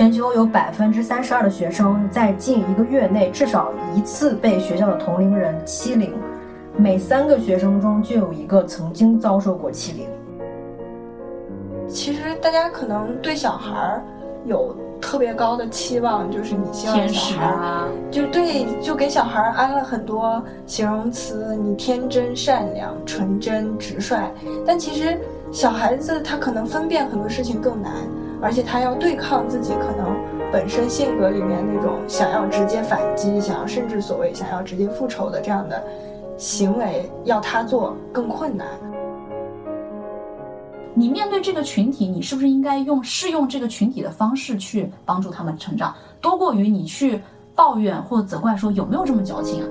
全球有百分之三十二的学生在近一个月内至少一次被学校的同龄人欺凌，每三个学生中就有一个曾经遭受过欺凌。其实大家可能对小孩儿有特别高的期望，就是你希望小孩儿，啊，就对，就给小孩儿安了很多形容词，你天真、善良、纯真、直率。但其实小孩子他可能分辨很多事情更难，而且他要对抗自己可能本身性格里面那种想要直接反击、想要甚至所谓想要直接复仇的这样的行为，要他做更困难。你面对这个群体，你是不是应该用适用这个群体的方式去帮助他们成长，多过于你去抱怨或责怪说有没有这么矫情啊？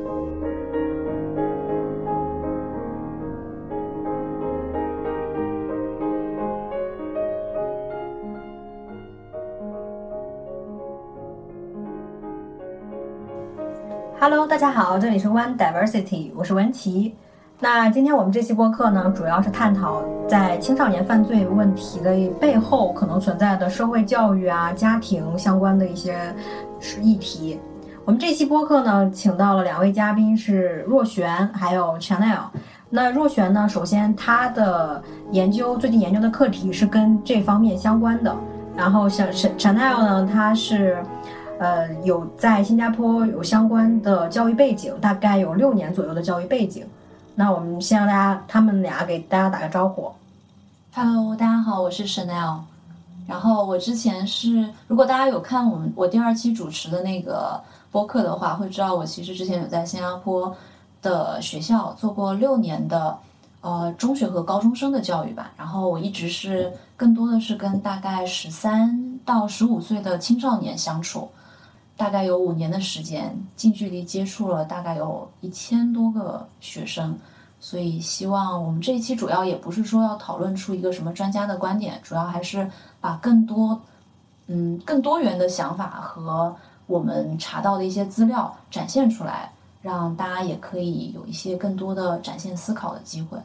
Hello，大家好，这里是 One Diversity，我是文琪。那今天我们这期播客呢，主要是探讨在青少年犯罪问题的背后可能存在的社会教育啊、家庭相关的一些议题。我们这期播客呢，请到了两位嘉宾是若璇还有 Chanel。那若璇呢，首先她的研究最近研究的课题是跟这方面相关的，然后像 Chanel 呢，她是。呃，有在新加坡有相关的教育背景，大概有六年左右的教育背景。那我们先让大家他们俩给大家打个招呼。Hello，大家好，我是 Chanel。然后我之前是，如果大家有看我们我第二期主持的那个播客的话，会知道我其实之前有在新加坡的学校做过六年的呃中学和高中生的教育吧。然后我一直是更多的是跟大概十三到十五岁的青少年相处。大概有五年的时间，近距离接触了大概有一千多个学生，所以希望我们这一期主要也不是说要讨论出一个什么专家的观点，主要还是把更多，嗯，更多元的想法和我们查到的一些资料展现出来，让大家也可以有一些更多的展现思考的机会。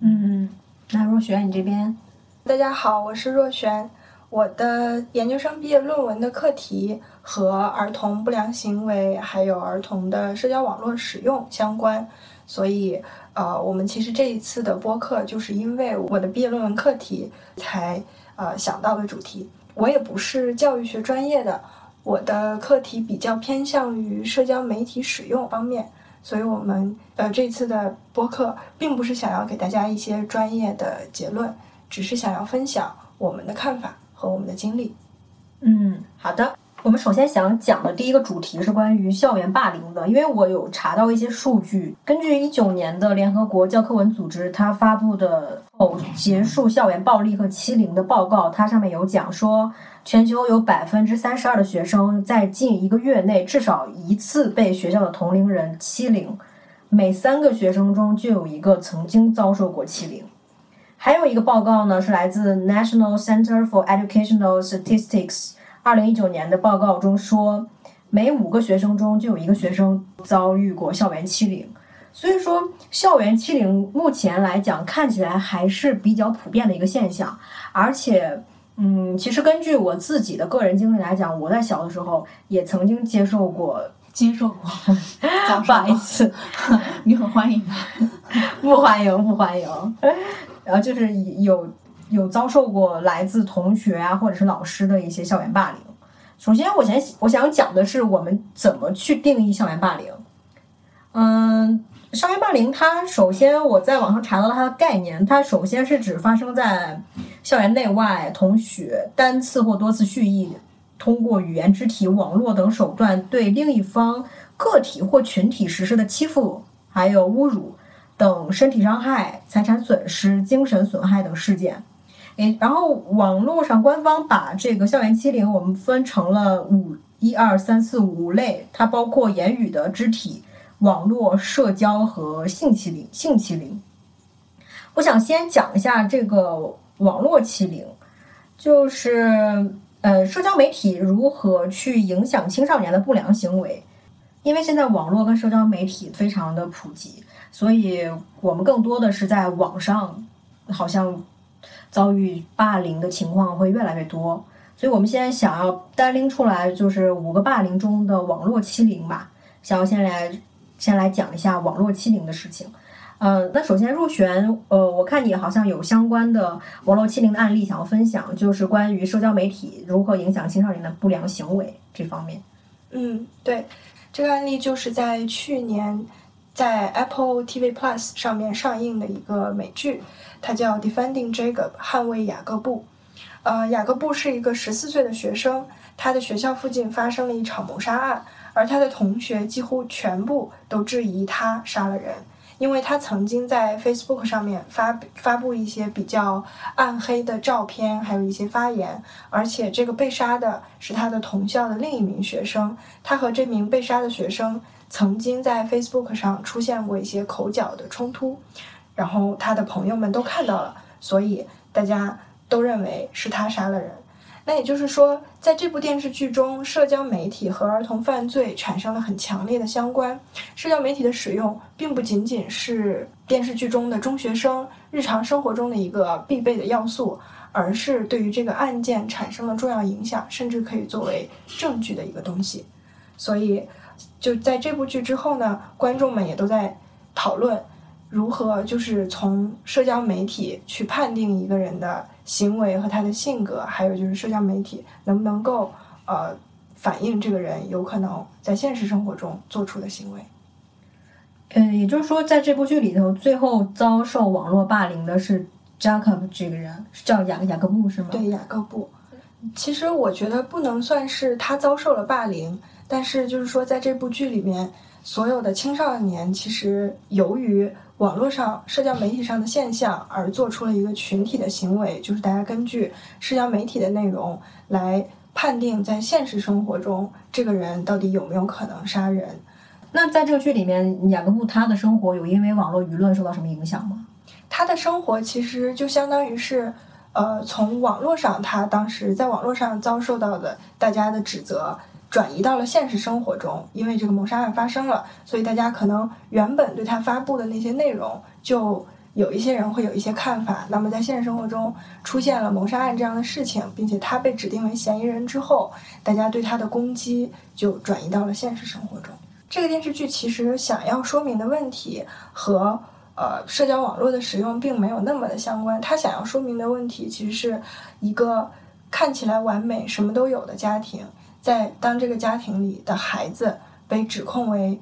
嗯，那若璇你这边，大家好，我是若璇。我的研究生毕业论文的课题和儿童不良行为还有儿童的社交网络使用相关，所以呃，我们其实这一次的播客就是因为我的毕业论文课题才呃想到的主题。我也不是教育学专业的，我的课题比较偏向于社交媒体使用方面，所以我们呃这次的播客并不是想要给大家一些专业的结论，只是想要分享我们的看法。和我们的经历，嗯，好的。我们首先想讲的第一个主题是关于校园霸凌的，因为我有查到一些数据，根据一九年的联合国教科文组织它发布的哦结束校园暴力和欺凌的报告，它上面有讲说，全球有百分之三十二的学生在近一个月内至少一次被学校的同龄人欺凌，每三个学生中就有一个曾经遭受过欺凌。还有一个报告呢，是来自 National Center for Educational Statistics 二零一九年的报告中说，每五个学生中就有一个学生遭遇过校园欺凌。所以说，校园欺凌目前来讲看起来还是比较普遍的一个现象。而且，嗯，其实根据我自己的个人经历来讲，我在小的时候也曾经接受过，接受过，不好意思，你很欢迎吗？不欢迎，不欢迎。然后就是有有遭受过来自同学啊或者是老师的一些校园霸凌。首先，我先我想讲的是我们怎么去定义校园霸凌。嗯，校园霸凌它首先我在网上查到它的概念，它首先是指发生在校园内外同学单次或多次蓄意通过语言、肢体、网络等手段对另一方个体或群体实施的欺负还有侮辱。等身体伤害、财产损失、精神损害等事件，诶，然后网络上官方把这个校园欺凌我们分成了五一二三四五类，它包括言语的、肢体、网络、社交和性欺凌。性欺凌，我想先讲一下这个网络欺凌，就是呃，社交媒体如何去影响青少年的不良行为，因为现在网络跟社交媒体非常的普及。所以我们更多的是在网上，好像遭遇霸凌的情况会越来越多。所以我们现在想要单拎出来，就是五个霸凌中的网络欺凌吧，想要先来先来讲一下网络欺凌的事情。呃，那首先入选，呃，我看你好像有相关的网络欺凌的案例想要分享，就是关于社交媒体如何影响青少年的不良行为这方面。嗯，对，这个案例就是在去年在 Apple TV Plus 上面上映的一个美剧，它叫《Defending Jacob》捍卫雅各布。呃，雅各布是一个十四岁的学生，他的学校附近发生了一场谋杀案，而他的同学几乎全部都质疑他杀了人。因为他曾经在 Facebook 上面发发布一些比较暗黑的照片，还有一些发言，而且这个被杀的是他的同校的另一名学生，他和这名被杀的学生曾经在 Facebook 上出现过一些口角的冲突，然后他的朋友们都看到了，所以大家都认为是他杀了人。那也就是说，在这部电视剧中，社交媒体和儿童犯罪产生了很强烈的相关。社交媒体的使用并不仅仅是电视剧中的中学生日常生活中的一个必备的要素，而是对于这个案件产生了重要影响，甚至可以作为证据的一个东西。所以，就在这部剧之后呢，观众们也都在讨论如何就是从社交媒体去判定一个人的。行为和他的性格，还有就是社交媒体能不能够呃反映这个人有可能在现实生活中做出的行为？嗯，也就是说，在这部剧里头，最后遭受网络霸凌的是 Jacob 这个人，叫雅雅各布是吗？对，雅各布。其实我觉得不能算是他遭受了霸凌，但是就是说，在这部剧里面，所有的青少年其实由于。网络上、社交媒体上的现象，而做出了一个群体的行为，就是大家根据社交媒体的内容来判定，在现实生活中这个人到底有没有可能杀人。那在这个剧里面，雅各布他的生活有因为网络舆论受到什么影响吗？他的生活其实就相当于是，呃，从网络上他当时在网络上遭受到的大家的指责。转移到了现实生活中，因为这个谋杀案发生了，所以大家可能原本对他发布的那些内容，就有一些人会有一些看法。那么在现实生活中出现了谋杀案这样的事情，并且他被指定为嫌疑人之后，大家对他的攻击就转移到了现实生活中。这个电视剧其实想要说明的问题和呃社交网络的使用并没有那么的相关。他想要说明的问题其实是一个看起来完美、什么都有的家庭。在当这个家庭里的孩子被指控为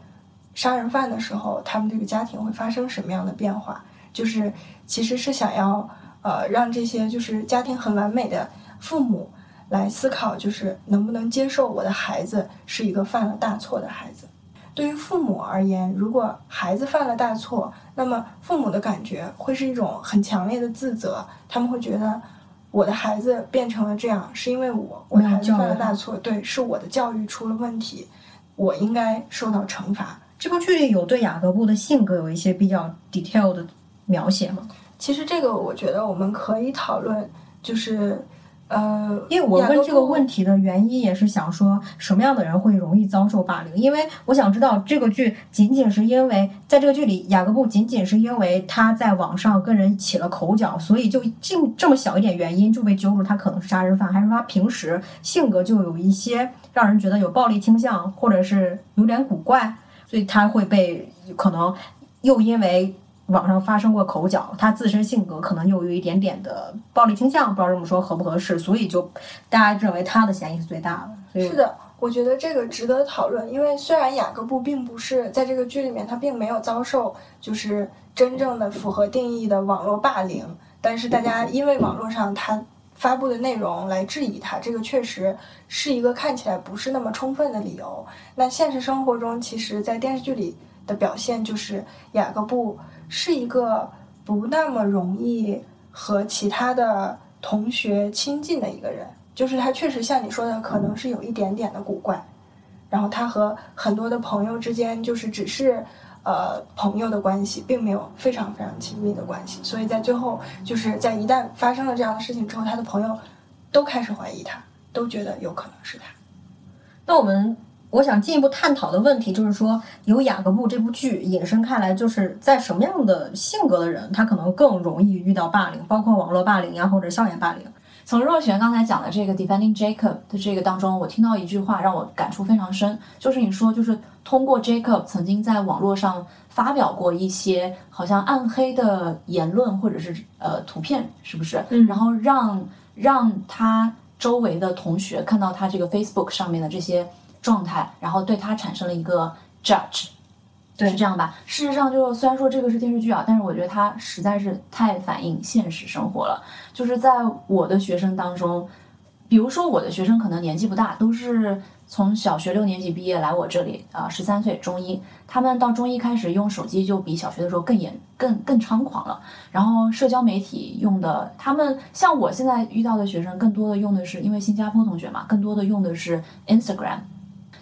杀人犯的时候，他们这个家庭会发生什么样的变化？就是其实是想要呃让这些就是家庭很完美的父母来思考，就是能不能接受我的孩子是一个犯了大错的孩子。对于父母而言，如果孩子犯了大错，那么父母的感觉会是一种很强烈的自责，他们会觉得。我的孩子变成了这样，是因为我我的孩子犯了大错，对，是我的教育出了问题，我应该受到惩罚。这部剧里有对雅各布的性格有一些比较 detail 的描写吗？其实这个我觉得我们可以讨论，就是。呃，因为我问这个问题的原因也是想说，什么样的人会容易遭受霸凌？因为我想知道这个剧仅仅是因为在这个剧里，雅各布仅仅是因为他在网上跟人起了口角，所以就就这么小一点原因就被揪住他可能是杀人犯，还是说他平时性格就有一些让人觉得有暴力倾向，或者是有点古怪，所以他会被可能又因为。网上发生过口角，他自身性格可能又有一点点的暴力倾向，不知道这么说合不合适，所以就大家认为他的嫌疑是最大的。是的，我觉得这个值得讨论，因为虽然雅各布并不是在这个剧里面，他并没有遭受就是真正的符合定义的网络霸凌，但是大家因为网络上他发布的内容来质疑他，这个确实是一个看起来不是那么充分的理由。那现实生活中，其实，在电视剧里的表现就是雅各布。是一个不那么容易和其他的同学亲近的一个人，就是他确实像你说的，可能是有一点点的古怪。然后他和很多的朋友之间就是只是呃朋友的关系，并没有非常非常亲密的关系。所以在最后，就是在一旦发生了这样的事情之后，他的朋友都开始怀疑他，都觉得有可能是他。那我们。我想进一步探讨的问题就是说，由雅各布这部剧引申开来，就是在什么样的性格的人，他可能更容易遇到霸凌，包括网络霸凌呀，或者校园霸凌。从若璇刚才讲的这个 defending Jacob 的这个当中，我听到一句话让我感触非常深，就是你说就是通过 Jacob 曾经在网络上发表过一些好像暗黑的言论或者是呃图片，是不是？嗯然后让让他周围的同学看到他这个 Facebook 上面的这些状态，然后对他产生了一个 judge。对是这样吧？事实上，就虽然说这个是电视剧啊，但是我觉得它实在是太反映现实生活了。就是在我的学生当中，比如说我的学生可能年纪不大，都是从小学六年级毕业来我这里啊，十、三岁中一，他们到中一开始用手机就比小学的时候更严、更更猖狂了。然后社交媒体用的，他们像我现在遇到的学生，更多的用的是因为新加坡同学嘛，更多的用的是 Instagram。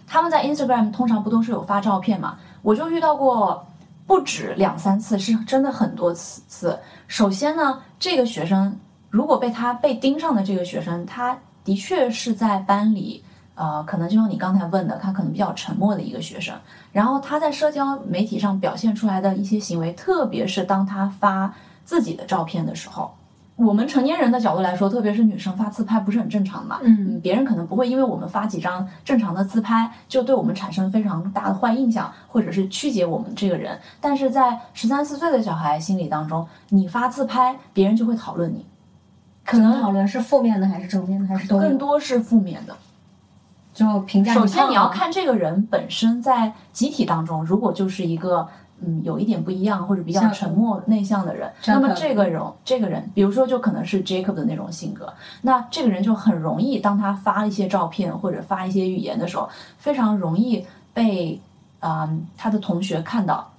他们在 Instagram 通常不都是有发照片嘛？我就遇到过不止两三次，是真的很多次次。首先呢，这个学生如果被他被盯上的这个学生，他的确是在班里，呃，可能就像你刚才问的，他可能比较沉默的一个学生。然后他在社交媒体上表现出来的一些行为，特别是当他发自己的照片的时候，我们成年人的角度来说，特别是女生发自拍不是很正常的嘛？嗯别人可能不会因为我们发几张正常的自拍，就对我们产生非常大的坏印象，或者是曲解我们这个人。但是在十三四岁的小孩心理当中，你发自拍，别人就会讨论你，可能讨论是负面的还是正面的，还是都更多是负面的。就评价首先，你要看这个人本身在集体当中，如果就是一个嗯有一点不一样或者比较沉默内向的人，那么这个人这个人，比如说就可能是 Jacob 的那种性格，那这个人就很容易，当他发一些照片或者发一些语言的时候，非常容易被嗯他的同学看到，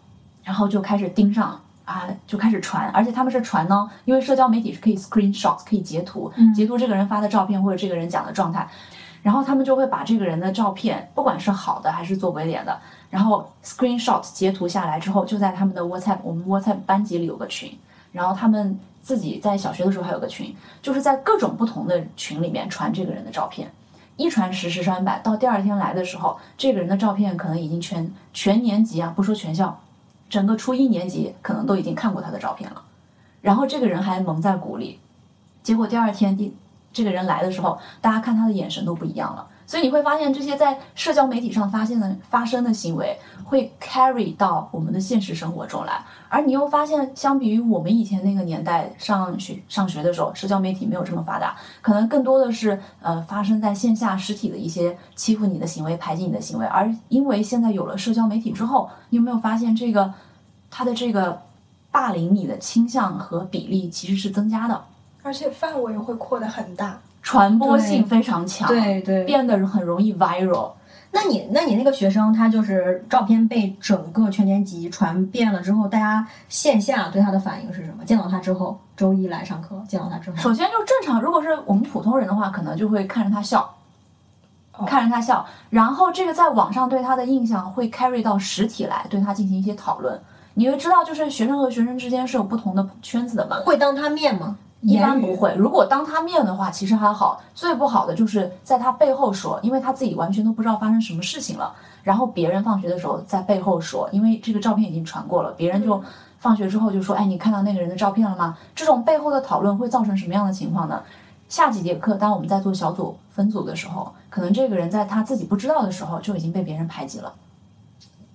然后就开始盯上。啊，就开始传，而且他们是传呢，因为社交媒体是可以 screenshot，可以截图，嗯。截图这个人发的照片或者这个人讲的状态，然后他们就会把这个人的照片，不管是好的还是做鬼脸的，然后 screenshot 截图下来之后，就在他们的 WhatsApp，我们 WhatsApp 班级里有个群，然后他们自己在小学的时候还有个群，就是在各种不同的群里面传这个人的照片，一传十，十传百，到第二天来的时候，这个人的照片可能已经全全年级啊，不说全校，整个初一年级可能都已经看过他的照片了，然后这个人还蒙在鼓里，结果第二天第这个人来的时候，大家看他的眼神都不一样了。所以你会发现，这些在社交媒体上发现的发生的行为，会 carry 到我们的现实生活中来。而你又发现，相比于我们以前那个年代上学上学的时候，社交媒体没有这么发达，可能更多的是呃发生在线下实体的一些欺负你的行为、排挤你的行为。而因为现在有了社交媒体之后，你有没有发现这个他的这个霸凌你的倾向和比例其实是增加的，而且范围会扩得很大。传播性非常强，对对。变得很容易 viral。那你那你那个学生，他就是照片被整个全年级传遍了之后，大家线下对他的反应是什么？见到他之后，周一来上课，见到他之后，首先就正常，如果是我们普通人的话，可能就会看着他笑，看着他笑，然后这个在网上对他的印象会 carry 到实体来，对他进行一些讨论。你会知道，就是学生和学生之间是有不同的圈子的嘛。会当他面吗？一般不会。如果当他面的话，其实还好。最不好的就是在他背后说，因为他自己完全都不知道发生什么事情了。然后别人放学的时候在背后说，因为这个照片已经传过了，别人就放学之后就说：“哎，你看到那个人的照片了吗？”这种背后的讨论会造成什么样的情况呢？下几节课，当我们在做小组分组的时候，可能这个人在他自己不知道的时候就已经被别人排挤了。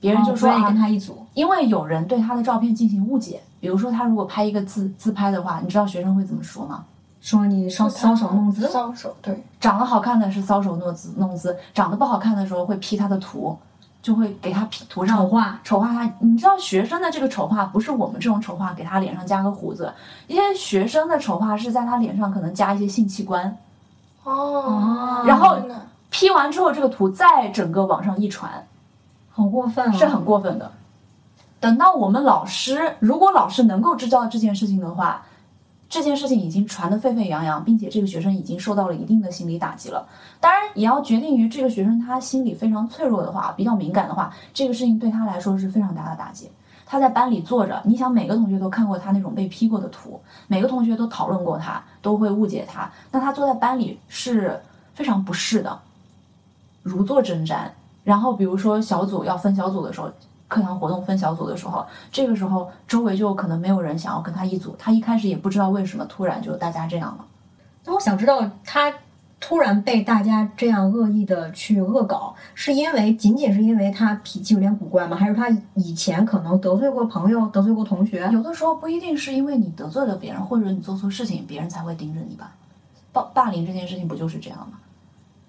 别人就说、啊，跟他一组，因为有人对他的照片进行误解，比如说他如果拍一个自自拍的话，你知道学生会怎么说吗？说你搔搔首弄姿，搔首，对，长得好看的是搔首弄姿弄姿，长得不好看的时候会 P 他的图，就会给他 P 涂上丑化丑化他。你知道学生的这个丑化不是我们这种丑化，给他脸上加个胡子，因为学生的丑化是在他脸上可能加一些性器官。哦，然后，P 完之后这个图再整个往上一传，好过分啊！是很过分的。等到我们老师，如果老师能够知道这件事情的话，这件事情已经传得沸沸扬扬，并且这个学生已经受到了一定的心理打击了。当然，也要决定于这个学生他心理非常脆弱的话，比较敏感的话，这个事情对他来说是非常大的打击。他在班里坐着，你想每个同学都看过他那种被 P 过的图，每个同学都讨论过他，都会误解他。那他坐在班里是非常不适的，如坐针毡。然后比如说小组要分小组的时候，课堂活动分小组的时候，这个时候周围就可能没有人想要跟他一组，他一开始也不知道为什么突然就大家这样了。那我想知道他突然被大家这样恶意的去恶搞，是因为仅仅是因为他脾气有点古怪吗？还是他以前可能得罪过朋友、得罪过同学？有的时候不一定是因为你得罪了别人，或者你做错事情，别人才会盯着你吧。霸霸凌这件事情不就是这样吗？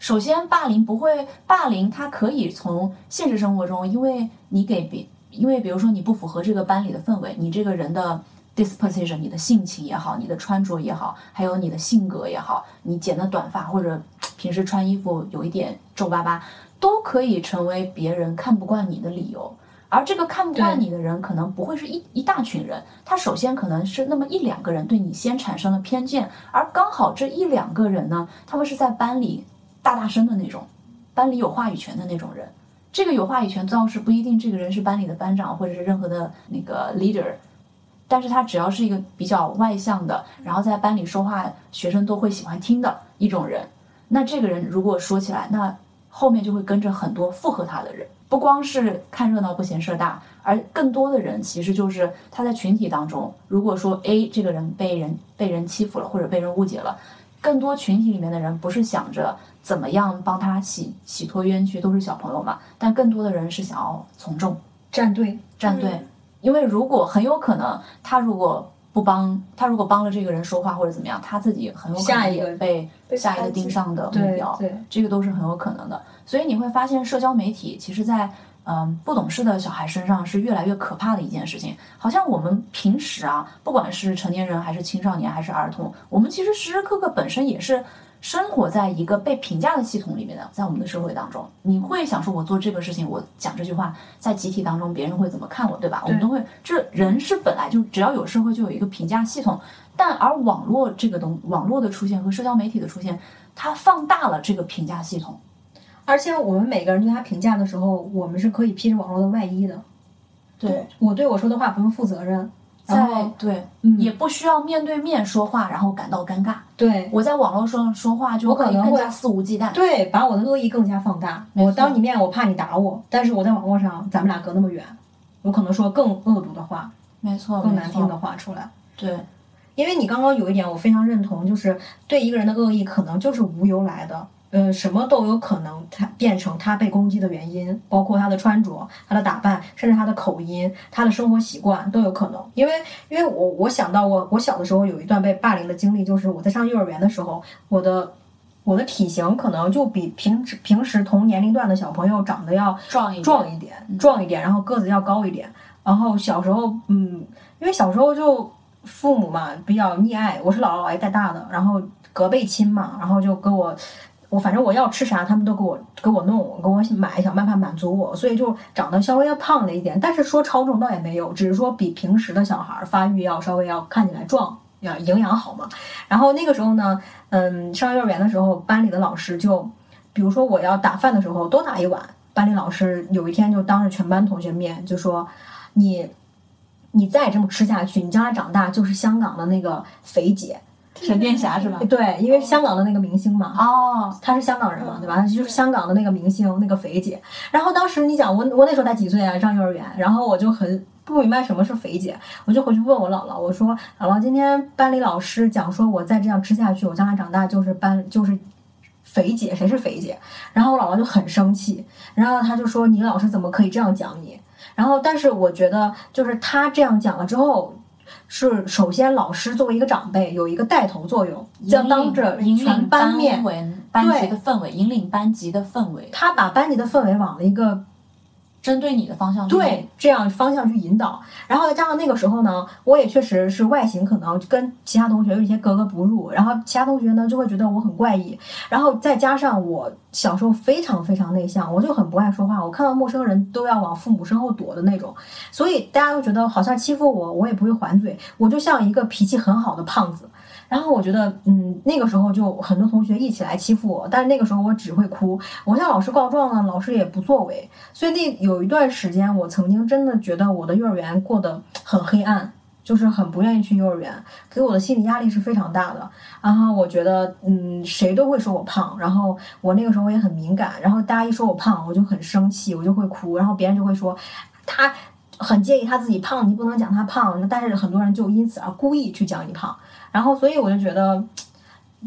首先，霸凌不会，霸凌它可以从现实生活中，因为你给别，因为比如说你不符合这个班里的氛围，你这个人的 disposition，你的性情也好，你的穿着也好，还有你的性格也好，你剪的短发或者平时穿衣服有一点皱巴巴，都可以成为别人看不惯你的理由。而这个看不惯你的人，可能不会是一一大群人，他首先可能是那么一两个人对你先产生了偏见，而刚好这一两个人呢，他们是在班里大大声的那种，班里有话语权的那种人。这个有话语权倒是不一定，这个人是班里的班长或者是任何的那个 leader，但是他只要是一个比较外向的，然后在班里说话，学生都会喜欢听的一种人。那这个人如果说起来，那后面就会跟着很多附和他的人，不光是看热闹不嫌事儿大，而更多的人其实就是他在群体当中，如果说 A 这个人被人被人欺负了或者被人误解了，更多群体里面的人不是想着怎么样帮他洗洗脱冤屈，都是小朋友嘛，但更多的人是想要从众。站队，站队，嗯因为如果很有可能，他如果不帮他，如果帮了这个人说话或者怎么样，他自己很有可能也被被下一个盯上的目标，对，这个都是很有可能的。所以你会发现，社交媒体其实在嗯不懂事的小孩身上是越来越可怕的一件事情。好像我们平时啊，不管是成年人还是青少年还是儿童，我们其实时时刻刻本身也是。生活在一个被评价的系统里面的，在我们的社会当中，你会想说，我做这个事情，我讲这句话，在集体当中别人会怎么看我，对吧？我们都会，这人是本来就只要有社会就有一个评价系统，但而网络这个东，网络的出现和社交媒体的出现，它放大了这个评价系统。而且我们每个人对他评价的时候，我们是可以披着网络的外衣的。对，我对我说的话不用负责任，然在后对，嗯也不需要面对面说话，然后感到尴尬。对我在网络上说话就我可能会可以更加肆无忌惮。对，把我的恶意更加放大。我当你面，我怕你打我，但是我在网络上，咱们俩隔那么远，我可能说更恶毒的话，没错，更难听的。话出来。对，因为你刚刚有一点我非常认同，就是对一个人的恶意可能就是无由来的，呃，什么都有可能他变成他被攻击的原因，包括他的穿着、他的打扮，甚至他的口音、他的生活习惯都有可能。因为因为我我想到我我小的时候有一段被霸凌的经历，就是我在上幼儿园的时候，我的。我的体型可能就比平时平时同年龄段的小朋友长得要壮一壮一点，壮一点，然后个子要高一点。然后小时候，嗯，因为小时候就父母嘛比较溺爱，我是姥姥姥爷带大的，然后隔辈亲嘛，然后就跟我，我反正我要吃啥，他们都给我给我弄，给我买，想办法满足我，所以就长得稍微要胖了一点，但是说超重倒也没有，只是说比平时的小孩儿发育要稍微要看起来壮。要营养好嘛，然后那个时候呢，嗯，上幼儿园的时候，班里的老师就，比如说我要打饭的时候多打一碗，班里老师有一天就当着全班同学面就说，你，你再这么吃下去，你将来长大就是香港的那个肥姐，沈殿霞是吧？对，因为香港的那个明星嘛，哦，她是香港人嘛，对吧？就是香港的那个明星，那个肥姐。然后当时你讲，我我那时候才几岁啊，上幼儿园，然后我就很不明白什么是肥姐，我就回去问我姥姥，我说姥姥，今天班里老师讲说，我再这样吃下去，我将来长大就是班就是肥姐，谁是肥姐？然后我姥姥就很生气，然后她就说你老师怎么可以这样讲你？然后但是我觉得就是她这样讲了之后。是，首先老师作为一个长辈，有一个带头作用，要当着引全领班面，班级的氛围，引领班级的氛围，他把班级的氛围往了一个针对你的方向对这样方向去引导，然后再加上那个时候呢，我也确实是外形可能跟其他同学有一些格格不入，然后其他同学呢就会觉得我很怪异，然后再加上我小时候非常非常内向，我就很不爱说话，我看到陌生人都要往父母身后躲的那种，所以大家都觉得好像欺负我，我也不会还嘴，我就像一个脾气很好的胖子。然后我觉得，嗯，那个时候就很多同学一起来欺负我，但是那个时候我只会哭，我向老师告状呢，老师也不作为，所以那有一段时间，我曾经真的觉得我的幼儿园过得很黑暗，就是很不愿意去幼儿园，给我的心理压力是非常大的。然后我觉得，嗯，谁都会说我胖，然后我那个时候也很敏感，然后大家一说我胖，我就很生气，我就会哭，然后别人就会说他。很介意他自己胖，你不能讲他胖，但是很多人就因此而故意去讲你胖，然后所以我就觉得，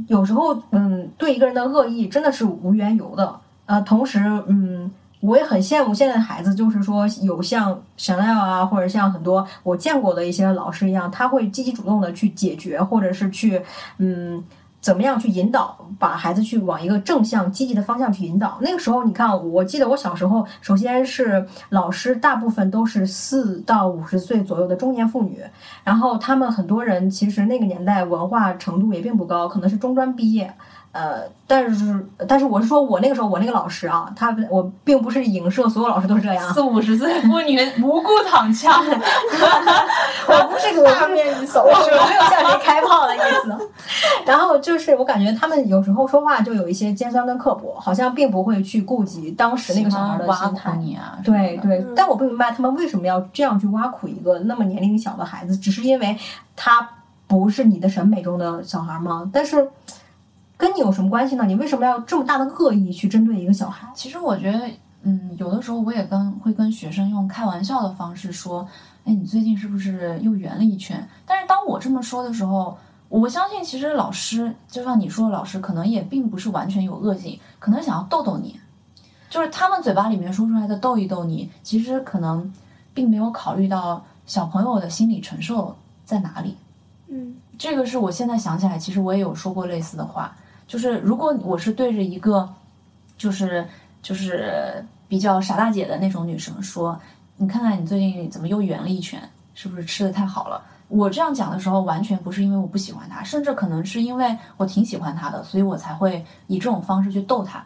有时候嗯，对一个人的恶意真的是无缘由的。呃，同时嗯。我也很羡慕现在的孩子，就是说有像 Chanel 啊，或者像很多我见过的一些老师一样，他会积极主动的去解决，或者是去嗯怎么样去引导，把孩子去往一个正向积极的方向去引导。那个时候，你看，我记得我小时候，首先是老师大部分都是四到五十岁左右的中年妇女，然后他们很多人其实那个年代文化程度也并不高，可能是中专毕业。呃，但是但是我是说，我那个时候我那个老师啊，他我并不是影射所有老师都是这样，四五十岁妇女无故躺枪，我不是个大面积扫我没有向谁开炮的意思。然后就是我感觉他们有时候说话就有一些尖酸跟刻薄，好像并不会去顾及当时那个小孩的心态。你啊，对对，但我不明白他们为什么要这样去挖苦一个那么年龄小的孩子，只是因为他不是你的审美中的小孩吗？但是。跟你有什么关系呢？你为什么要这么大的恶意去针对一个小孩？其实我觉得，嗯，有的时候我也跟会跟学生用开玩笑的方式说，哎，你最近是不是又圆了一圈？但是当我这么说的时候，我相信其实老师，就像你说的，老师可能也并不是完全有恶意，可能想要逗逗你，就是他们嘴巴里面说出来的逗一逗你，其实可能并没有考虑到小朋友的心理承受在哪里。嗯，这个是我现在想起来，其实我也有说过类似的话。就是如果我是对着一个，就是就是比较傻大姐的那种女生说，你看看你最近怎么又圆了一圈，是不是吃的太好了？我这样讲的时候，完全不是因为我不喜欢她，甚至可能是因为我挺喜欢她的，所以我才会以这种方式去逗她，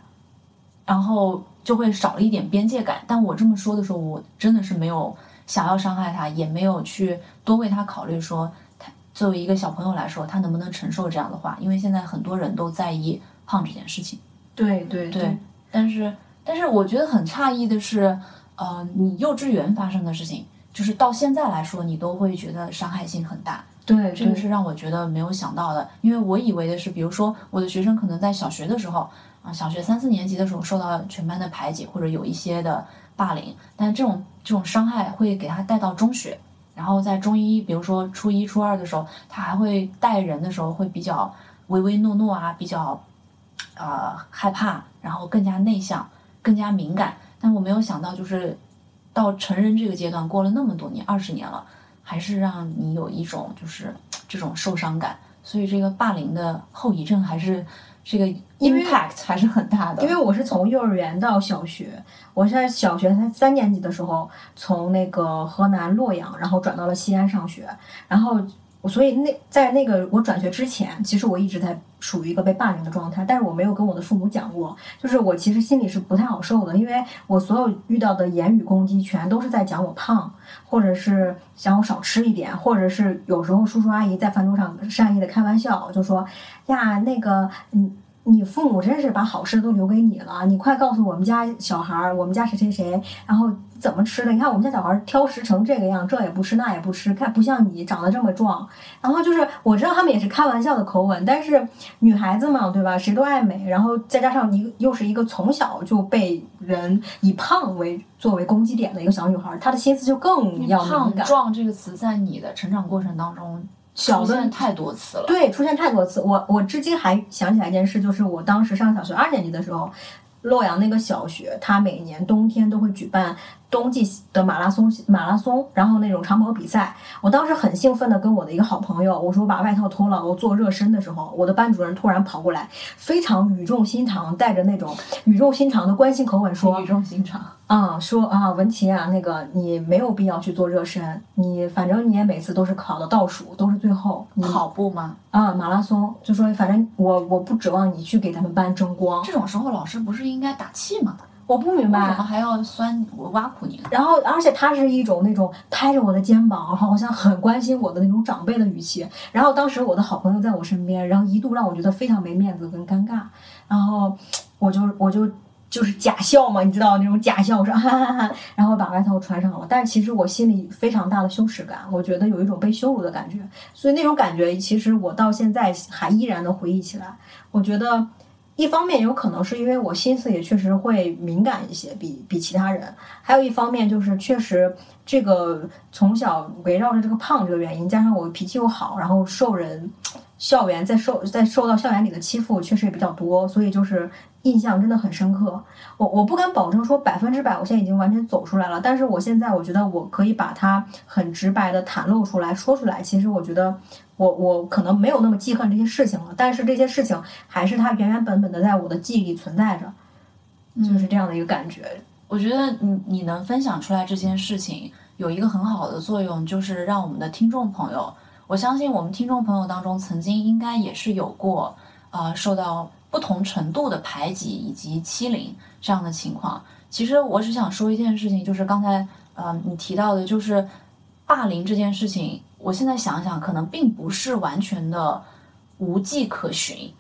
然后就会少了一点边界感。但我这么说的时候，我真的是没有想要伤害她，也没有去多为她考虑说。作为一个小朋友来说，他能不能承受这样的话？因为现在很多人都在意胖这件事情。对对对，但是但是我觉得很诧异的是，呃，你幼稚园发生的事情，就是到现在来说，你都会觉得伤害性很大。对，这个是让我觉得没有想到的，因为我以为的是，比如说我的学生可能在小学的时候啊，小学三四年级的时候受到全班的排挤或者有一些的霸凌，但这种这种伤害会给他带到中学。然后在中一，比如说初一、初二的时候，他还会带人的时候会比较唯唯诺诺啊，比较，呃害怕，然后更加内向，更加敏感。但我没有想到，就是到成人这个阶段，过了那么多年，二十年了，还是让你有一种就是这种受伤感。所以这个霸凌的后遗症还是。这个 impact 还是很大的，因为我是从幼儿园到小学，我是在小学才三年级的时候，从那个河南洛阳，然后转到了西安上学，然后。我所以那在那个我转学之前，其实我一直在属于一个被霸凌的状态，但是我没有跟我的父母讲过，就是我其实心里是不太好受的，因为我所有遇到的言语攻击全都是在讲我胖，或者是想我少吃一点，或者是有时候叔叔阿姨在饭桌上善意的开玩笑，就说呀那个嗯。你父母真是把好吃都留给你了，你快告诉我们家小孩儿，我们家谁谁谁，然后怎么吃的？你看我们家小孩儿挑食成这个样，这也不吃那也不吃，看不像你长得这么壮。然后就是我知道他们也是开玩笑的口吻，但是女孩子嘛，对吧？谁都爱美，然后再加上你又是一个从小就被人以胖为作为攻击点的一个小女孩，她的心思就更要敏感。壮这个词在你的成长过程当中。出现太多次了，对，出现太多次。我我至今还想起来一件事，就是我当时上小学二年级的时候，洛阳那个小学，它每年冬天都会举办。冬季的马拉松，马拉松，然后那种长跑比赛，我当时很兴奋的跟我的一个好朋友，我说我把外套脱了，我做热身的时候，我的班主任突然跑过来，非常语重心长，带着那种语重心长的关心口吻说，语重心长，啊，说啊，文琪啊，那个你没有必要去做热身，你反正你也每次都是考的倒数，都是最后，跑步吗？啊，马拉松，就说反正我我不指望你去给咱们班争光，这种时候老师不是应该打气吗？我不明白，为什么还要酸我挖苦你？然后，而且他是一种那种拍着我的肩膀，好像很关心我的那种长辈的语气。然后当时我的好朋友在我身边，然后一度让我觉得非常没面子跟尴尬。然后我就我就就是假笑嘛，你知道那种假笑，我说哈哈哈，然后把外套穿上了。但是其实我心里非常大的羞耻感，我觉得有一种被羞辱的感觉。所以那种感觉，其实我到现在还依然能回忆起来。我觉得。一方面有可能是因为我心思也确实会敏感一些，比比其他人。还有一方面就是确实这个从小围绕着这个胖这个原因，加上我脾气又好，然后受人校园在受在受到校园里的欺负确实也比较多，所以就是印象真的很深刻。我我不敢保证说百分之百，我现在已经完全走出来了，但是我现在我觉得我可以把它很直白的袒露出来说出来。其实我觉得我我可能没有那么记恨这些事情了，但是这些事情还是它原原本本的在我的记忆里存在着，就是这样的一个感觉。我觉得你你能分享出来这件事情，有一个很好的作用，就是让我们的听众朋友。我相信我们听众朋友当中，曾经应该也是有过，呃，受到不同程度的排挤以及欺凌这样的情况。其实我只想说一件事情，就是刚才呃你提到的，就是霸凌这件事情。我现在想想，可能并不是完全的无迹可寻。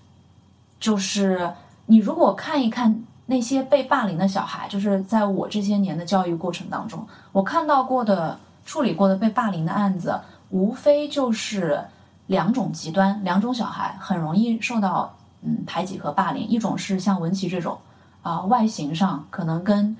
就是你如果看一看那些被霸凌的小孩，就是在我这些年的教育过程当中，我看到过的、处理过的被霸凌的案子。无非就是两种极端，两种小孩很容易受到嗯排挤和霸凌。一种是像文琪这种，啊外形上可能跟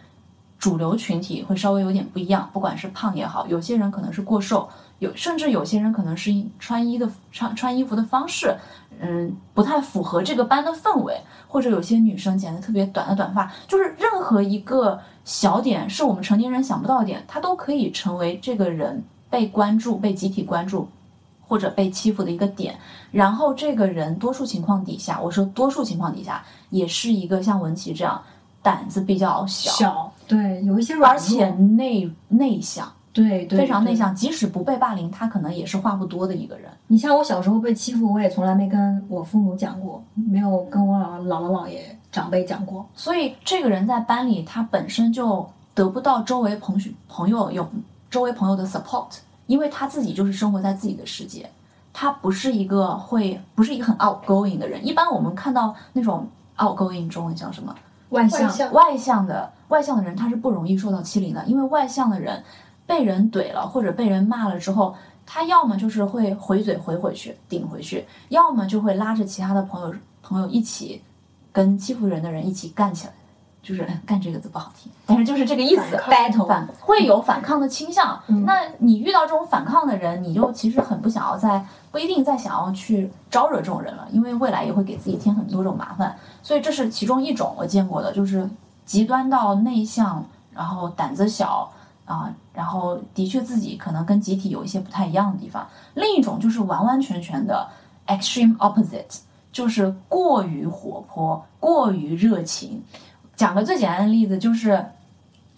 主流群体会稍微有点不一样，不管是胖也好，有些人可能是过瘦，有甚至有些人可能是穿衣的穿穿衣服的方式，嗯不太符合这个班的氛围，或者有些女生剪的特别短的短发，就是任何一个小点是我们成年人想不到的点，它都可以成为这个人。被关注、被集体关注，或者被欺负的一个点，然后这个人多数情况底下，我说多数情况底下，也是一个像文琪这样胆子比较小，小对，有一些软而且内内向，对对，非常内向，即使不被霸凌，他可能也是话不多的一个人。你像我小时候被欺负，我也从来没跟我父母讲过，没有跟我姥姥姥爷长辈讲过，所以这个人在班里，他本身就得不到周围朋朋友有。周围朋友的 support，因为他自己就是生活在自己的世界，他不是一个会，不是一个很 outgoing 的人。一般我们看到那种 outgoing 中文叫什么？外向。外向的外向的人，他是不容易受到欺凌的，因为外向的人被人怼了或者被人骂了之后，他要么就是会回嘴回回去顶回去，要么就会拉着其他的朋友朋友一起跟欺负人的人一起干起来。就是干这个字不好听，但是就是这个意思，battle 反会有反抗的倾向。那你遇到这种反抗的人，你就其实很不想要再不一定再想要去招惹这种人了，因为未来也会给自己添很多种麻烦。所以这是其中一种我见过的，就是极端到内向，然后胆子小啊，然后的确自己可能跟集体有一些不太一样的地方。另一种就是完完全全的 extreme opposite，就是过于活泼，过于热情。讲个最简单的例子，就是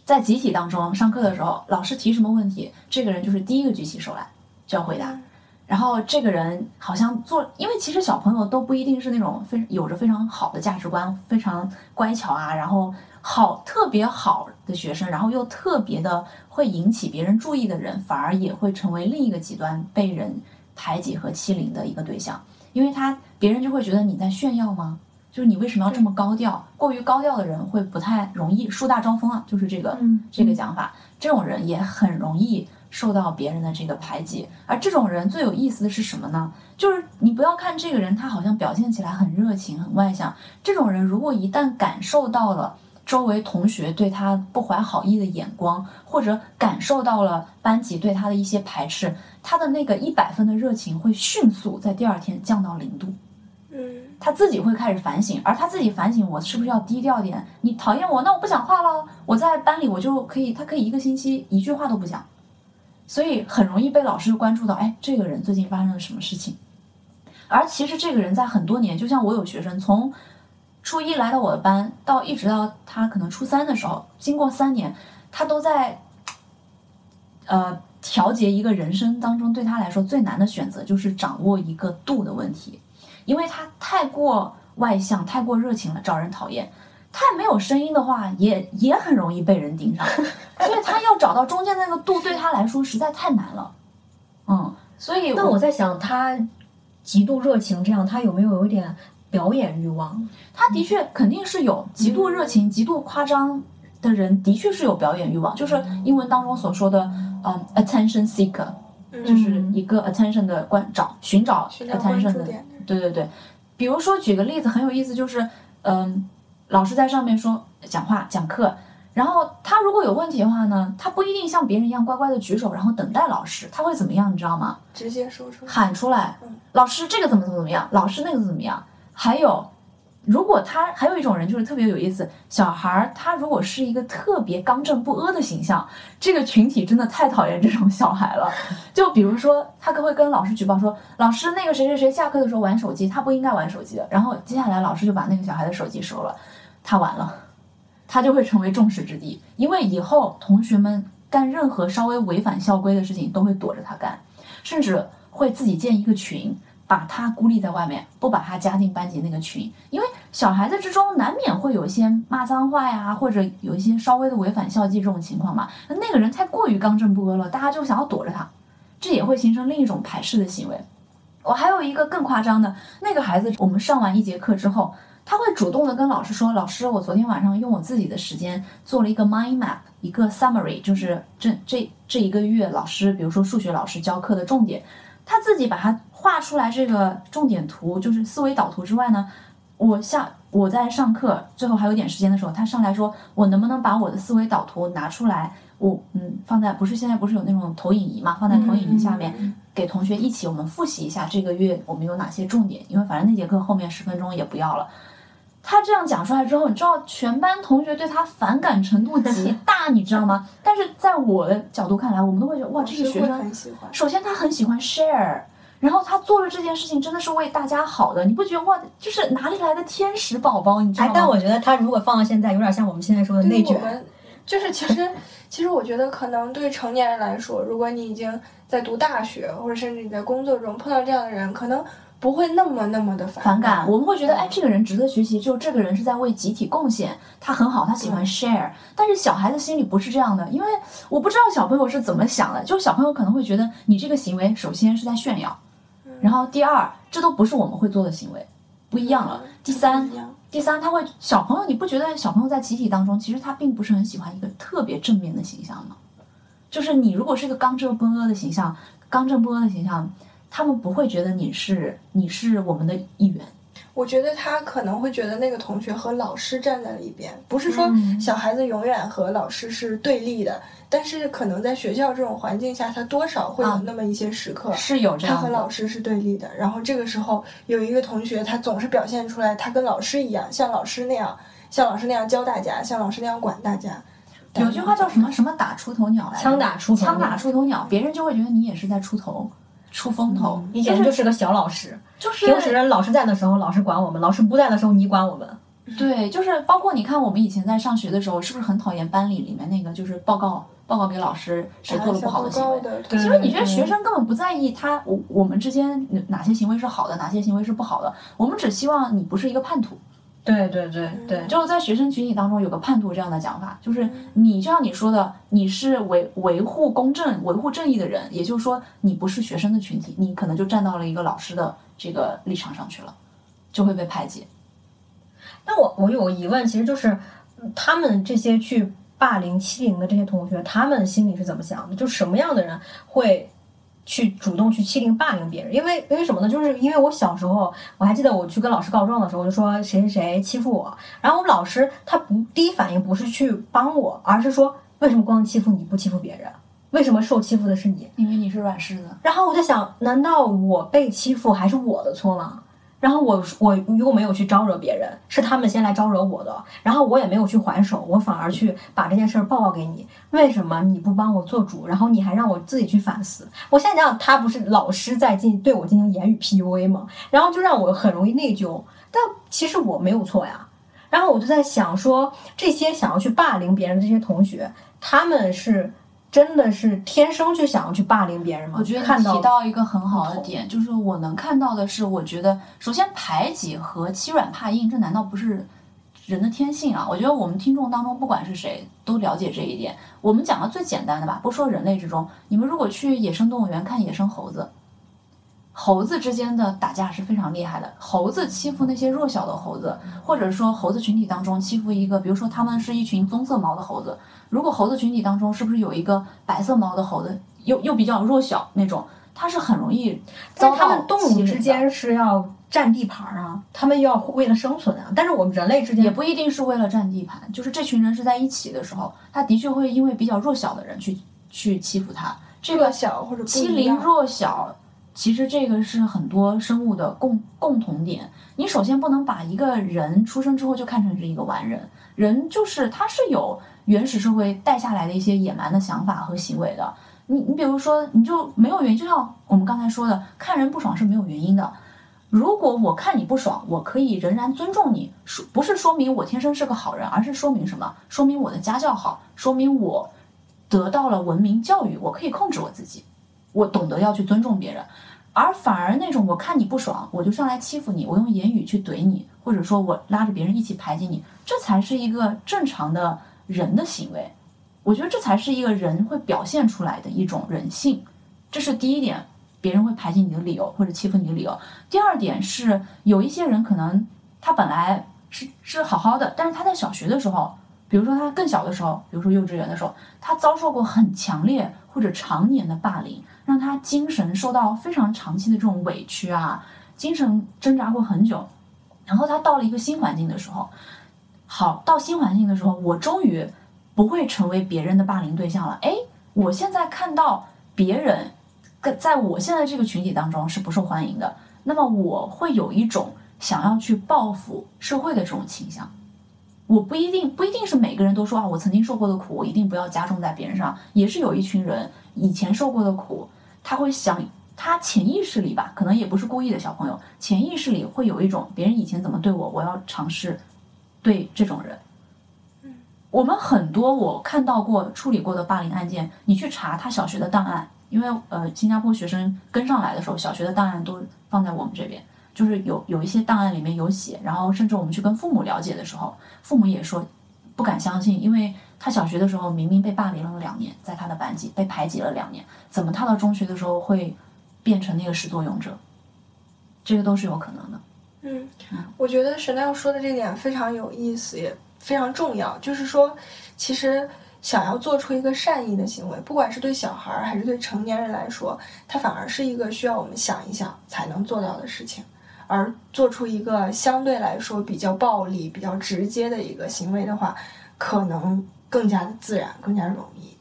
在集体当中上课的时候，老师提什么问题，这个人就是第一个举起手来就要回答。然后这个人好像做，因为其实小朋友都不一定是那种非有着非常好的价值观、非常乖巧啊，然后好特别好的学生，然后又特别的会引起别人注意的人，反而也会成为另一个极端被人排挤和欺凌的一个对象，因为他别人就会觉得你在炫耀吗？就是你为什么要这么高调？过于高调的人会不太容易树大招风啊，就是这个这个讲法。这种人也很容易受到别人的这个排挤。而这种人最有意思的是什么呢？就是你不要看这个人，他好像表现起来很热情、很外向。这种人如果一旦感受到了周围同学对他不怀好意的眼光，或者感受到了班级对他的一些排斥，他的那个一百分的热情会迅速在第二天降到零度。嗯。他自己会开始反省，而他自己反省，我是不是要低调点？你讨厌我，那我不讲话了。我在班里，我就可以，他可以一个星期一句话都不讲，所以很容易被老师关注到。哎，这个人最近发生了什么事情？而其实这个人在很多年，就像我有学生从初一来到我的班，到一直到他可能初三的时候，经过三年，他都在呃调节一个人生当中对他来说最难的选择，就是掌握一个度的问题。因为他太过外向，太过热情了，招人讨厌；太没有声音的话，也也很容易被人盯上。所以他要找到中间那个度，对他来说实在太难了。嗯，所以那我在想，他极度热情，这样他有没有有一点表演欲望？他的确肯定是有极度热情、极度夸张的人，的确是有表演欲望，就是英文当中所说的嗯，attention seeker，就是一个 attention 的关找寻找 attention 的。对对对，比如说举个例子很有意思，就是嗯，老师在上面说讲话讲课，然后他如果有问题的话呢，他不一定像别人一样乖乖的举手，然后等待老师，他会怎么样，你知道吗？直接说出来。喊出来嗯，老师这个怎么怎么怎么样，老师那个怎么样。还有，如果他还有一种人就是特别有意思，小孩儿他如果是一个特别刚正不阿的形象，这个群体真的太讨厌这种小孩了。就比如说，他会跟老师举报说，老师那个谁谁谁下课的时候玩手机，他不应该玩手机的。然后接下来老师就把那个小孩的手机收了，他完了。他就会成为众矢之的，因为以后同学们干任何稍微违反校规的事情，都会躲着他干，甚至会自己建一个群，把他孤立在外面，不把他加进班级那个群。因为小孩子之中难免会有一些骂脏话呀，或者有一些稍微的违反校纪这种情况嘛。那那个人太过于刚正不阿了，大家就想要躲着他，这也会形成另一种排斥的行为。我还有一个更夸张的，那个孩子，我们上完一节课之后。他会主动的跟老师说：“老师，我昨天晚上用我自己的时间做了一个 mind map，一个 summary，就是这这这一个月老师，比如说数学老师教课的重点，他自己把它画出来这个重点图，就是思维导图之外呢，我下我在上课最后还有点时间的时候，他上来说我能不能把我的思维导图拿出来，我嗯放在不是现在不是有那种投影仪嘛，放在投影仪下面。”给同学一起，我们复习一下这个月我们有哪些重点，因为反正那节课后面十分钟也不要了。他这样讲出来之后，你知道全班同学对他反感程度极 大，你知道吗？但是在我的角度看来，我们都会觉得哇，这个学生。首先他很喜欢 share，然后他做了这件事情真的是为大家好的，你不觉得哇，就是哪里来的天使宝宝？你知道吗？但我觉得他如果放到现在，有点像我们现在说的内卷。就是其实，其实我觉得可能对成年人来说，如果你已经在读大学，或者甚至你在工作中碰到这样的人，可能。不会那么那么的反感，我们会觉得，哎，这个人值得学习，就这个人是在为集体贡献，他很好，他喜欢 share。但是小孩子心里不是这样的，因为我不知道小朋友是怎么想的，就小朋友可能会觉得你这个行为首先是在炫耀，然后第二，这都不是我们会做的行为，不一样了。第三，第三，他会小朋友，你不觉得小朋友在集体当中，其实他并不是很喜欢一个特别正面的形象吗？就是你如果是一个刚正不阿的形象，刚正不阿的形象。他们不会觉得你是你是我们的一员，我觉得他可能会觉得那个同学和老师站在了一边，不是说小孩子永远和老师是对立的，但是可能在学校这种环境下，他多少会有那么一些时刻是有这样，他和老师是对立的。然后这个时候有一个同学，他总是表现出来，他跟老师一样，像老师那样，像老师那样教大家，像老师那样管大家。有句话叫什么什么打出头鸟来，枪打出枪打出头鸟，别人就会觉得你也是在出头。出风头，你简直就是个小老师。就是平时老师在的时候，老师管我们；老师不在的时候，你管我们。对，就是包括你看，我们以前在上学的时候，是不是很讨厌班里里面那个就是报告报告给老师谁做了不好的行为？其实你觉得学生根本不在意他我我们之间哪些行为是好的，哪些行为是不好的，我们只希望你不是一个叛徒。对对对对，就是在学生群体当中有个叛徒这样的讲法，就是你就像你说的，你是维维护公正、维护正义的人，也就是说你不是学生的群体，你可能就站到了一个老师的这个立场上去了，就会被排挤。那我我有个疑问，其实就是他们这些去霸凌、欺凌的这些同学，他们心里是怎么想的？就什么样的人会？去主动去欺凌霸凌别人，因为因为什么呢？就是因为我小时候，我还记得我去跟老师告状的时候，我就说谁谁谁欺负我，然后我们老师他不第一反应不是去帮我，而是说为什么光欺负你不欺负别人？为什么受欺负的是你？因为你是软柿子。然后我在想，难道我被欺负还是我的错吗？然后我我又没有去招惹别人，是他们先来招惹我的，然后我也没有去还手，我反而去把这件事报告给你，为什么你不帮我做主？然后你还让我自己去反思？我现在想想，他不是老师在进对我进行言语 PUA 吗？然后就让我很容易内疚，但其实我没有错呀。然后我就在想说，这些想要去霸凌别人的这些同学，他们是。真的是天生就想要去霸凌别人吗？我觉得提到一个很好的点，就是我能看到的是，我觉得首先排挤和欺软怕硬，这难道不是人的天性啊？我觉得我们听众当中不管是谁都了解这一点。我们讲个最简单的吧，不说人类之中，你们如果去野生动物园看野生猴子，猴子之间的打架是非常厉害的。猴子欺负那些弱小的猴子，或者说猴子群体当中欺负一个，比如说他们是一群棕色毛的猴子。如果猴子群体当中是不是有一个白色毛的猴子，又又比较弱小那种，它是很容易遭到他们动物之间是要占地盘儿啊，他们要为了生存啊。但是我们人类之间也不一定是为了占地盘，就是这群人是在一起的时候，他的确会因为比较弱小的人去去欺负他。这弱个小或者不欺凌弱小，其实这个是很多生物的共共同点。你首先不能把一个人出生之后就看成是一个完人，人就是他是有原始社会带下来的一些野蛮的想法和行为的。你你比如说，你就没有原因，就像我们刚才说的，看人不爽是没有原因的。如果我看你不爽，我可以仍然尊重你，说不是说明我天生是个好人，而是说明什么？说明我的家教好，说明我得到了文明教育，我可以控制我自己，我懂得要去尊重别人。而反而那种我看你不爽，我就上来欺负你，我用言语去怼你，或者说我拉着别人一起排挤你，这才是一个正常的人的行为。我觉得这才是一个人会表现出来的一种人性，这是第一点，别人会排挤你的理由或者欺负你的理由。第二点是有一些人可能他本来是是好好的，但是他在小学的时候，比如说他更小的时候，比如说幼稚园的时候，他遭受过很强烈或者常年的霸凌，让他精神受到非常长期的这种委屈啊，精神挣扎过很久。然后他到了一个新环境的时候，好，到新环境的时候，我终于不会成为别人的霸凌对象了。哎，我现在看到别人跟在我现在这个群体当中是不受欢迎的，那么我会有一种想要去报复社会的这种倾向。我不一定不一定是每个人都说啊，我曾经受过的苦，我一定不要加重在别人上。也是有一群人以前受过的苦，他会想，他潜意识里吧，可能也不是故意的小朋友，潜意识里会有一种别人以前怎么对我，我要尝试对这种人。嗯我们很多我看到过处理过的霸凌案件，你去查他小学的档案，因为呃新加坡学生跟上来的时候，小学的档案都放在我们这边，就是有有一些档案里面有写，然后甚至我们去跟父母了解的时候，父母也说不敢相信，因为他小学的时候明明被霸凌了两年，在他的班级被排挤了两年，怎么他到中学的时候会变成那个始作俑者？这个都是有可能的。嗯，我觉得 Chanel 说的这点非常有意思，也非常重要。就是说，其实想要做出一个善意的行为，不管是对小孩儿还是对成年人来说，它反而是一个需要我们想一想才能做到的事情。而做出一个相对来说比较暴力、比较直接的一个行为的话，可能更加的自然，更加容易。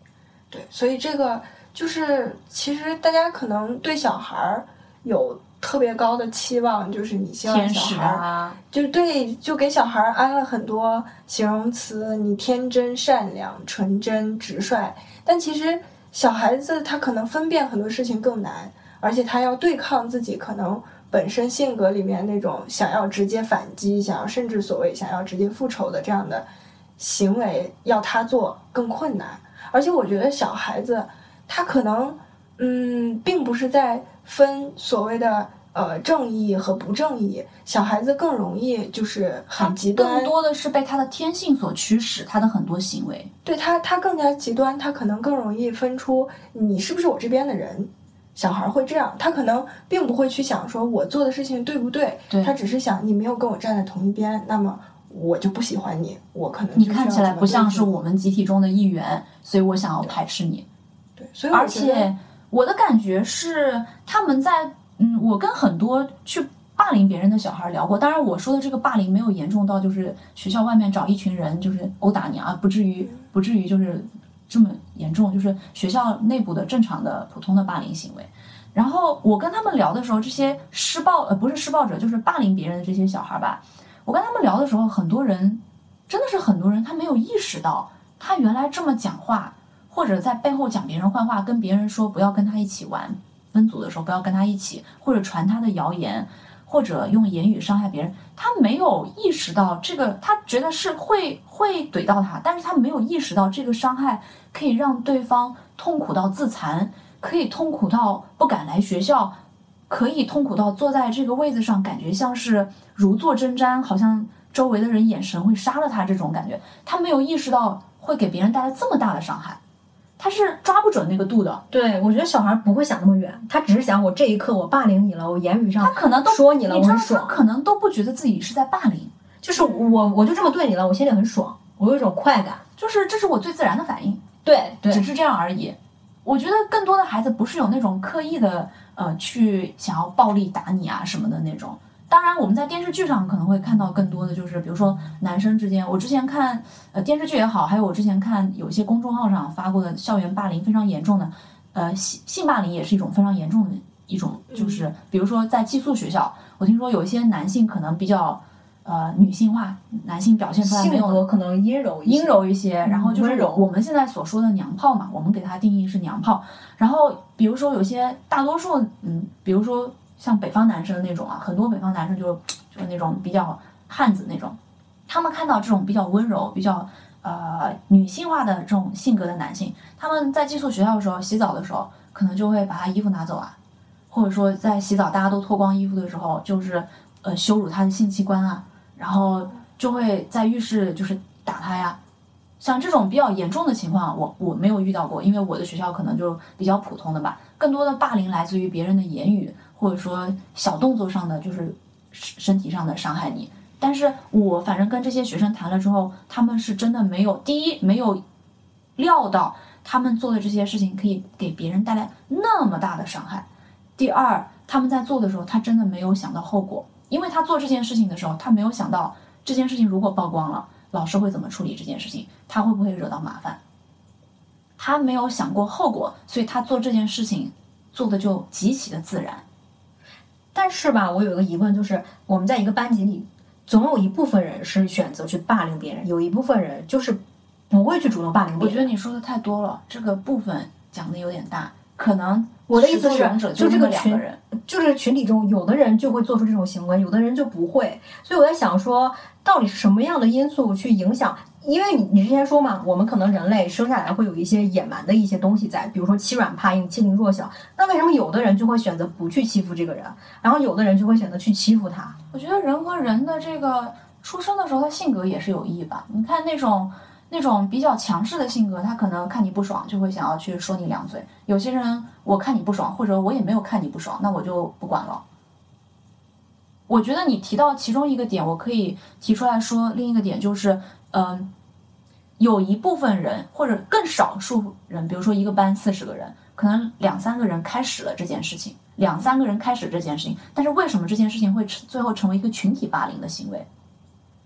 对，所以这个就是，其实大家可能对小孩儿有特别高的期望，就是你希望小孩儿啊，就对，就给小孩儿安了很多形容词，你天真、善良、纯真、直率。但其实小孩子他可能分辨很多事情更难，而且他要对抗自己可能本身性格里面那种想要直接反击、想要甚至所谓想要直接复仇的这样的行为，要他做更困难。而且我觉得小孩子他可能嗯，并不是在分所谓的。呃，正义和不正义，小孩子更容易就是很极端，更多的是被他的天性所驱使，他的很多行为。对他，他更加极端，他可能更容易分出你是不是我这边的人。小孩会这样，他可能并不会去想说我做的事情对不对，对他只是想你没有跟我站在同一边，那么我就不喜欢你，我可能你看起来不像是我们集体中的一员，所以我想要排斥你。对，所以我而且我的感觉是，他们在嗯，我跟很多去霸凌别人的小孩聊过，当然我说的这个霸凌没有严重到就是学校外面找一群人就是殴打你啊，不至于不至于就是这么严重，就是学校内部的正常的普通的霸凌行为。然后我跟他们聊的时候，这些施暴呃不是施暴者，就是霸凌别人的这些小孩儿吧，我跟他们聊的时候，很多人真的是很多人他没有意识到他原来这么讲话，或者在背后讲别人坏话，跟别人说不要跟他一起玩，分组的时候不要跟他一起，或者传他的谣言，或者用言语伤害别人，他没有意识到这个，他觉得是会会怼到他，但是他没有意识到这个伤害可以让对方痛苦到自残，可以痛苦到不敢来学校。可以痛苦到坐在这个位子上，感觉像是如坐针毡，好像周围的人眼神会杀了他这种感觉。他没有意识到会给别人带来这么大的伤害，他是抓不准那个度的。对，我觉得小孩不会想那么远，他只是想我这一刻我霸凌你了，我言语上他可能都说你了，我很爽，可能都不觉得自己是在霸凌，就是我我就这么对你了，我心里很爽，我有一种快感。就是这是我最自然的反应，对对只是这样而已。我觉得更多的孩子不是有那种刻意的呃去想要暴力打你啊什么的那种，当然，我们在电视剧上可能会看到更多的就是，比如说男生之间，我之前看呃电视剧也好，还有我之前看有一些公众号上发过的校园霸凌非常严重的，呃性性霸凌也是一种非常严重的一种，就是比如说在寄宿学校，我听说有一些男性可能比较呃女性化，男性表现出来没性有格可能阴柔阴柔一些，然后就是柔我们现在所说的娘炮嘛，我们给它定义是娘炮。然后比如说有些大多数，嗯，比如说像北方男生的那种啊，很多北方男生就就是那种比较汉子那种，他们看到这种比较温柔、比较呃女性化的这种性格的男性，他们在寄宿学校的时候洗澡的时候，可能就会把他衣服拿走啊，或者说在洗澡大家都脱光衣服的时候，就是呃羞辱他的性器官啊，然后就会在浴室就是打他呀。像这种比较严重的情况，我我没有遇到过，因为我的学校可能就比较普通的吧。更多的霸凌来自于别人的言语，或者说小动作上的，就是身身体上的伤害你。但是我反正跟这些学生谈了之后，他们是真的没有，第一没有料到他们做的这些事情可以给别人带来那么大的伤害。第二，他们在做的时候，他真的没有想到后果，因为他做这件事情的时候，他没有想到这件事情如果曝光了，老师会怎么处理这件事情，他会不会惹到麻烦。他没有想过后果，所以他做这件事情做的就极其的自然。但是吧，我有一个疑问，就是我们在一个班级里，总有一部分人是选择去霸凌别人，有一部分人就是不会去主动霸凌别人。我觉得你说的太多了，这个部分讲的有点大，可能我的意思是就这个群两个人。就是群体中，有的人就会做出这种行为，有的人就不会。所以我在想说，到底是什么样的因素去影响？因为你你之前说嘛，我们可能人类生下来会有一些野蛮的一些东西在，比如说欺软怕硬、欺凌弱小。那为什么有的人就会选择不去欺负这个人，然后有的人就会选择去欺负他？我觉得人和人的这个出生的时候，他性格也是有异吧。你看那种那种比较强势的性格，他可能看你不爽就会想要去说你两嘴。有些人我看你不爽，或者我也没有看你不爽，那我就不管了。我觉得你提到其中一个点，我可以提出来说，另一个点就是，嗯、有一部分人或者更少数人，比如说一个班四十个人，可能两三个人开始了这件事情，两三个人开始这件事情，但是为什么这件事情会成最后成为一个群体霸凌的行为？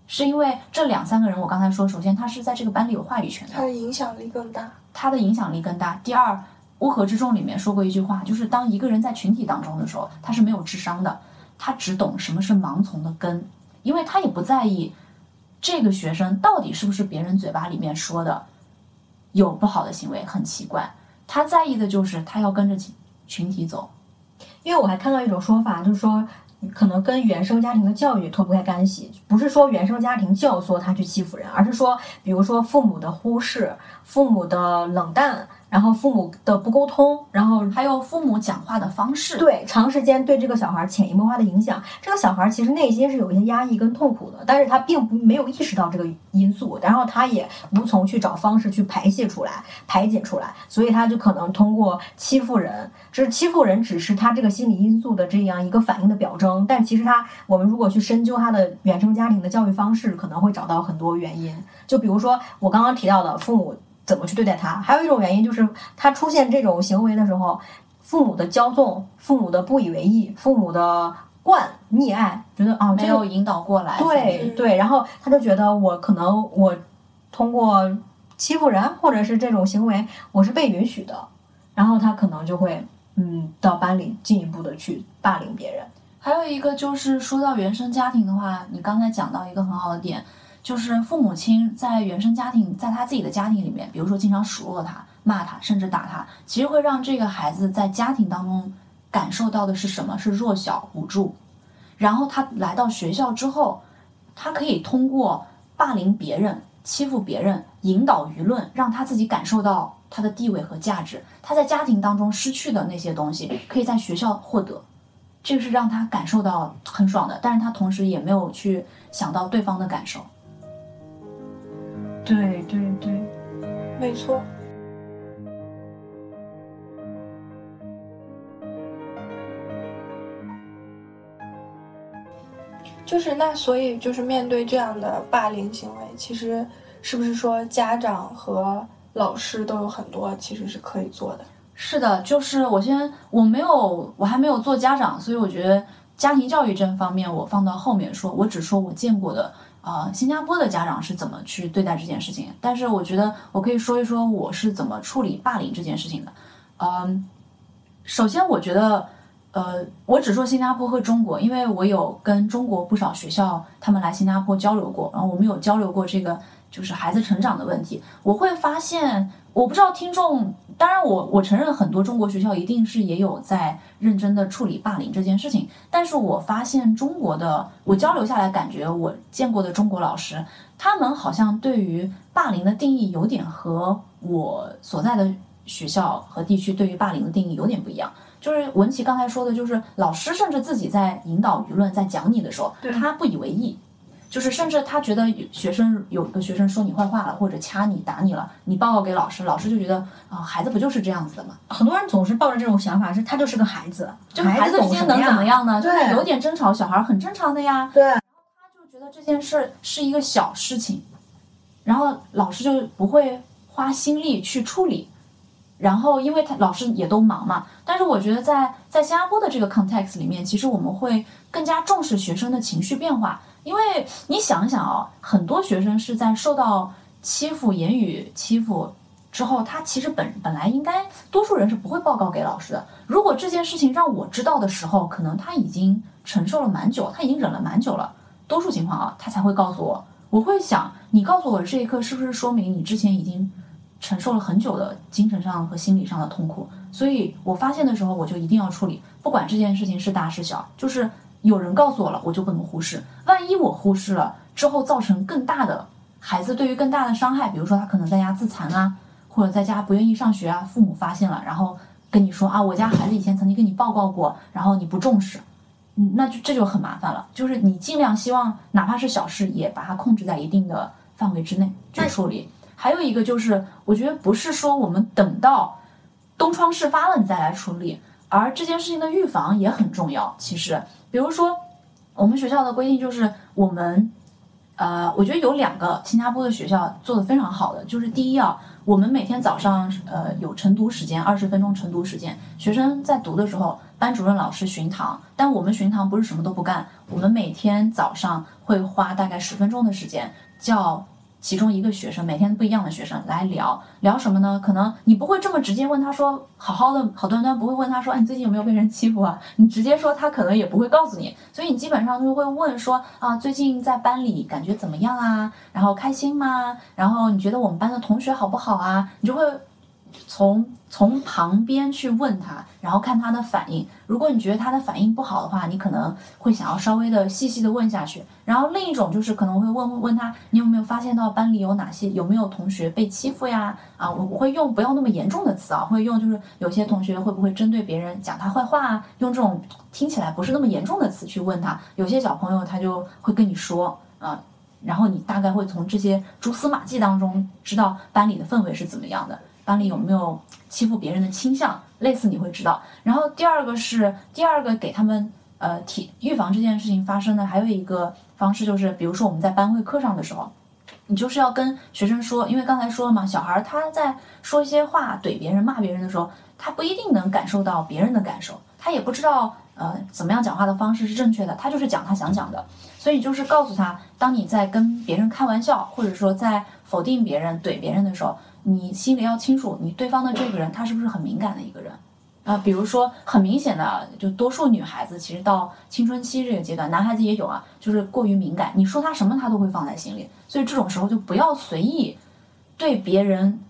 是因为这两三个人，我刚才说，首先他是在这个班里有话语权的，他的影响力更大。他的影响力更大。第二，《乌合之众》里面说过一句话，就是当一个人在群体当中的时候，他是没有智商的，他只懂什么是盲从的根，因为他也不在意这个学生到底是不是别人嘴巴里面说的有不好的行为，很奇怪。他在意的就是他要跟着群体走。因为我还看到一种说法，就是说可能跟原生家庭的教育脱不开干系，不是说原生家庭教唆他去欺负人，而是说，比如说父母的忽视、父母的冷淡，然后父母的不沟通，然后还有父母讲话的方式，对长时间对这个小孩潜移默化的影响，这个小孩其实内心是有一些压抑跟痛苦的，但是他并不没有意识到这个因素，然后他也无从去找方式去排泄出来、排解出来，所以他就可能通过欺负人，这是欺负人只是他这个心理因素的这样一个反应的表征，但其实他我们如果去深究他的原生家庭的教育方式，可能会找到很多原因，就比如说我刚刚提到的父母。怎么去对待他？还有一种原因就是他出现这种行为的时候，父母的骄纵、父母的不以为意、父母的惯溺爱，觉得啊，这个没有引导过来。对对，然后他就觉得我可能我通过欺负人或者是这种行为，我是被允许的，然后他可能就会嗯到班里进一步的去霸凌别人。还有一个就是说到原生家庭的话，你刚才讲到一个很好的点，就是父母亲在原生家庭，在他自己的家庭里面，比如说经常数落他、骂他，甚至打他，其实会让这个孩子在家庭当中感受到的是什么？是弱小、无助。然后他来到学校之后，他可以通过霸凌别人、欺负别人，引导舆论，让他自己感受到他的地位和价值。他在家庭当中失去的那些东西，可以在学校获得。这个是让他感受到很爽的，但是他同时也没有去想到对方的感受。对对对，没错。就是那，所以就是面对这样的霸凌行为，其实是不是说家长和老师都有很多其实是可以做的？是的，就是我先我没有我还没有做家长，所以我觉得家庭教育这方面我放到后面说，我只说我见过的。呃，新加坡的家长是怎么去对待这件事情？但是我觉得我可以说一说我是怎么处理霸凌这件事情的。嗯，首先我觉得，呃，我只说新加坡和中国，因为我有跟中国不少学校他们来新加坡交流过，然后我们有交流过这个就是孩子成长的问题。我会发现，我不知道听众。当然，我我承认很多中国学校一定是也有在认真的处理霸凌这件事情，但是我发现中国的我交流下来感觉我见过的中国老师，他们好像对于霸凌的定义有点和我所在的学校和地区对于霸凌的定义有点不一样。就是文琪刚才说的，就是老师甚至自己在引导舆论在讲你的时候，他不以为意。就是甚至他觉得学生有个学生说你坏话了，或者掐你打你了，你报告给老师，老师就觉得啊，孩子不就是这样子的嘛？很多人总是抱着这种想法，是他就是个孩子，就孩子之间能怎么样呢？就是有点争吵，小孩很正常的呀。对。然后他就觉得这件事是一个小事情，然后老师就不会花心力去处理。然后因为他老师也都忙嘛，但是我觉得在在新加坡的这个 context 里面，其实我们会更加重视学生的情绪变化。因为你想想啊，很多学生是在受到欺负、言语欺负之后，他其实本本来应该，多数人是不会报告给老师的。如果这件事情让我知道的时候，可能他已经承受了蛮久，他已经忍了蛮久了。多数情况啊，他才会告诉我。我会想，你告诉我这一刻，是不是说明你之前已经承受了很久的精神上和心理上的痛苦？所以我发现的时候，我就一定要处理，不管这件事情是大是小，就是。有人告诉我了，我就不能忽视。万一我忽视了之后，造成更大的孩子对于更大的伤害，比如说他可能在家自残啊，或者在家不愿意上学啊，父母发现了，然后跟你说啊，我家孩子以前曾经跟你报告过，然后你不重视，嗯，那就这就很麻烦了。就是你尽量希望哪怕是小事，也把它控制在一定的范围之内去处理。还有一个就是，我觉得不是说我们等到东窗事发了你再来处理，而这件事情的预防也很重要。其实。比如说，我们学校的规定就是，我们，呃，我觉得有两个新加坡的学校做的非常好的，就是第一啊，我们每天早上呃有晨读时间，二十分钟晨读时间，学生在读的时候，班主任老师巡堂，但我们巡堂不是什么都不干，我们每天早上会花大概十分钟的时间叫。其中一个学生每天不一样的学生来聊聊什么呢？可能你不会这么直接问他说好好的好端端，不会问他说哎你最近有没有被人欺负啊？你直接说他可能也不会告诉你，所以你基本上就会问说啊最近在班里感觉怎么样啊？然后开心吗？然后你觉得我们班的同学好不好啊？你就会。从从旁边去问他，然后看他的反应。如果你觉得他的反应不好的话，你可能会想要稍微的细细的问下去。然后另一种就是可能会问问他，你有没有发现到班里有哪些有没有同学被欺负呀？啊，我会用不要那么严重的词啊，会用就是有些同学会不会针对别人讲他坏话啊？用这种听起来不是那么严重的词去问他。有些小朋友他就会跟你说啊，然后你大概会从这些蛛丝马迹当中知道班里的氛围是怎么样的。班里有没有欺负别人的倾向？类似你会知道。然后第二个是第二个给他们呃提预防这件事情发生的还有一个方式就是，比如说我们在班会课上的时候，你就是要跟学生说，因为刚才说了嘛，小孩他在说一些话怼别人骂别人的时候，他不一定能感受到别人的感受，他也不知道呃怎么样讲话的方式是正确的，他就是讲他想讲的。所以就是告诉他，当你在跟别人开玩笑，或者说在否定别人怼别人的时候。你心里要清楚，你对方的这个人他是不是很敏感的一个人啊？比如说很明显的，就多数女孩子其实到青春期这个阶段，男孩子也有啊，就是过于敏感。你说他什么，他都会放在心里。所以这种时候就不要随意对别人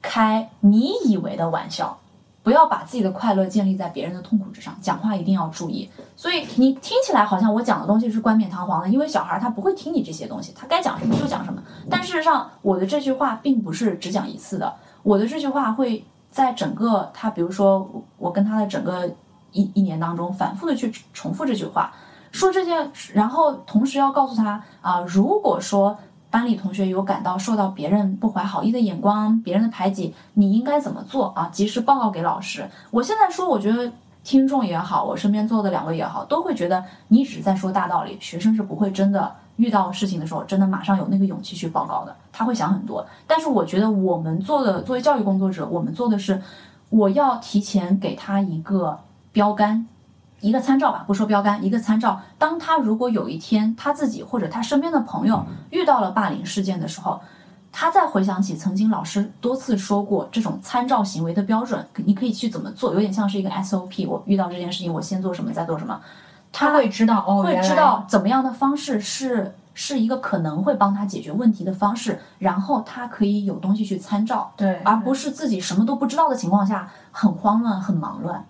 开你以为的玩笑。不要把自己的快乐建立在别人的痛苦之上，讲话一定要注意。所以你听起来好像我讲的东西是冠冕堂皇的，因为小孩他不会听你这些东西，他该讲什么就讲什么。但事实上，我的这句话并不是只讲一次的，我的这句话会在整个他，比如说我跟他的整个一一年当中，反复的去重复这句话，说这件，然后同时要告诉他啊，如果说。班里同学有感到受到别人不怀好意的眼光、别人的排挤，你应该怎么做啊？及时报告给老师。我现在说，我觉得听众也好，我身边坐的两位也好，都会觉得你只是在说大道理，学生是不会真的遇到事情的时候，真的马上有那个勇气去报告的，他会想很多。但是我觉得我们做的作为教育工作者，我们做的是，我要提前给他一个标杆。一个参照吧，不说标杆，一个参照。当他如果有一天他自己或者他身边的朋友遇到了霸凌事件的时候，他再回想起曾经老师多次说过这种参照行为的标准，你可以去怎么做，有点像是一个 SOP。我遇到这件事情，我先做什么，再做什么。他会知道哦，会知道怎么样的方式是是一个可能会帮他解决问题的方式，然后他可以有东西去参照，对，而不是自己什么都不知道的情况下很慌乱、很忙乱。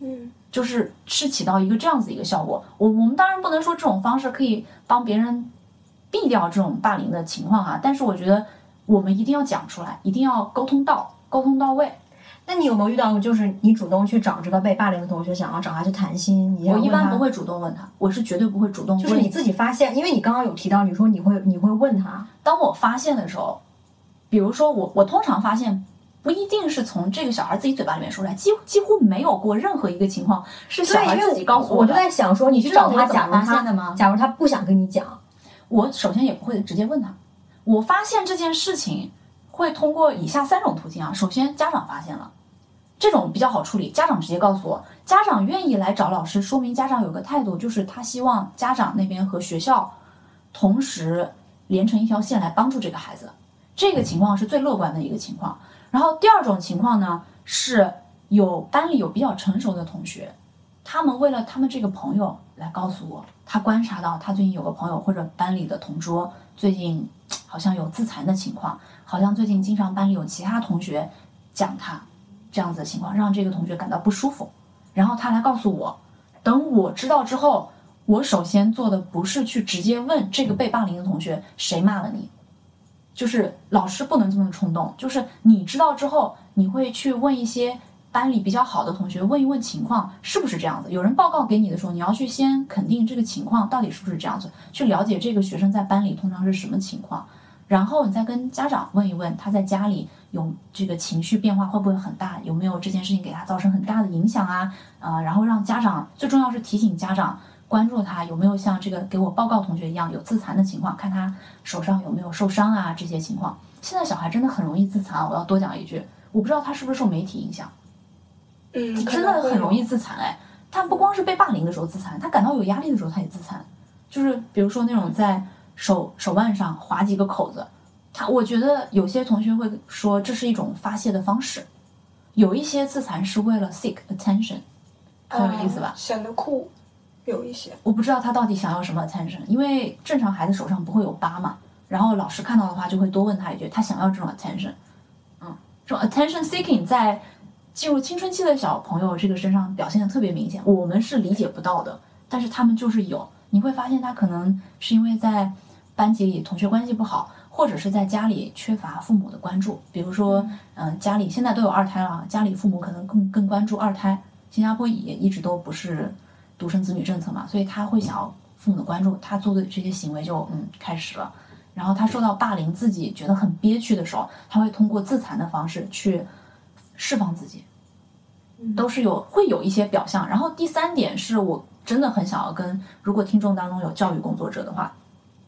嗯就是是起到一个这样子一个效果。我我们当然不能说这种方式可以帮别人避掉这种霸凌的情况哈，但是我觉得我们一定要讲出来，一定要沟通到沟通到位。那你有没有遇到过，就是你主动去找这个被霸凌的同学，想要找他去谈心？你我一般不会主动问他，我是绝对不会主动问。就是你自己发现，因为你刚刚有提到，你说你会你会问他，当我发现的时候，比如说我我通常发现。不一定是从这个小孩自己嘴巴里面说出来，几几乎没有过任何一个情况是小孩自己告诉我。我就。在想说，你去找他，假如他发现的吗假如他不想跟你讲，我首先也不会直接问他。我发现这件事情会通过以下三种途径啊。首先，家长发现了，这种比较好处理，家长直接告诉我，家长愿意来找老师，说明家长有个态度，就是他希望家长那边和学校同时连成一条线来帮助这个孩子。这个情况是最乐观的一个情况。然后第二种情况呢，是有班里有比较成熟的同学，他们为了他们这个朋友来告诉我，他观察到他最近有个朋友或者班里的同桌最近 好像有自残的情况，好像最近经常班里有其他同学讲他这样子的情况，让这个同学感到不舒服，然后他来告诉我，等我知道之后，我首先做的不是去直接问这个被霸凌的同学谁骂了你。就是老师不能这么冲动，就是你知道之后，你会去问一些班里比较好的同学，问一问情况是不是这样子。有人报告给你的时候，你要去先肯定这个情况到底是不是这样子，去了解这个学生在班里通常是什么情况，然后你再跟家长问一问他在家里有这个情绪变化会不会很大，有没有这件事情给他造成很大的影响啊？啊、然后让家长最重要是提醒家长。关注他有没有像这个给我报告同学一样有自残的情况，看他手上有没有受伤啊这些情况。现在小孩真的很容易自残，我要多讲一句，我不知道他是不是受媒体影响，嗯，真的很容易自残哎。他不光是被霸凌的时候自残，他感到有压力的时候他也自残，就是比如说那种在手手腕上划几个口子，他我觉得有些同学会说这是一种发泄的方式，有一些自残是为了 seek attention，很有意思吧啊？显得酷，有一些。我不知道他到底想要什么 attention，因为正常孩子手上不会有疤嘛，然后老师看到的话就会多问他一句，他想要这种 attention，嗯，这种 attention seeking 在进入青春期的小朋友这个身上表现的特别明显，我们是理解不到的，但是他们就是有，你会发现他可能是因为在班级里同学关系不好，或者是在家里缺乏父母的关注，比如说，嗯、家里现在都有二胎了，家里父母可能更更关注二胎，新加坡也一直都不是独生子女政策嘛，所以他会想要父母的关注，他做的这些行为就嗯开始了。然后他受到霸凌，自己觉得很憋屈的时候，他会通过自残的方式去释放自己，都是有会有一些表象。然后第三点是我真的很想要跟，如果听众当中有教育工作者的话，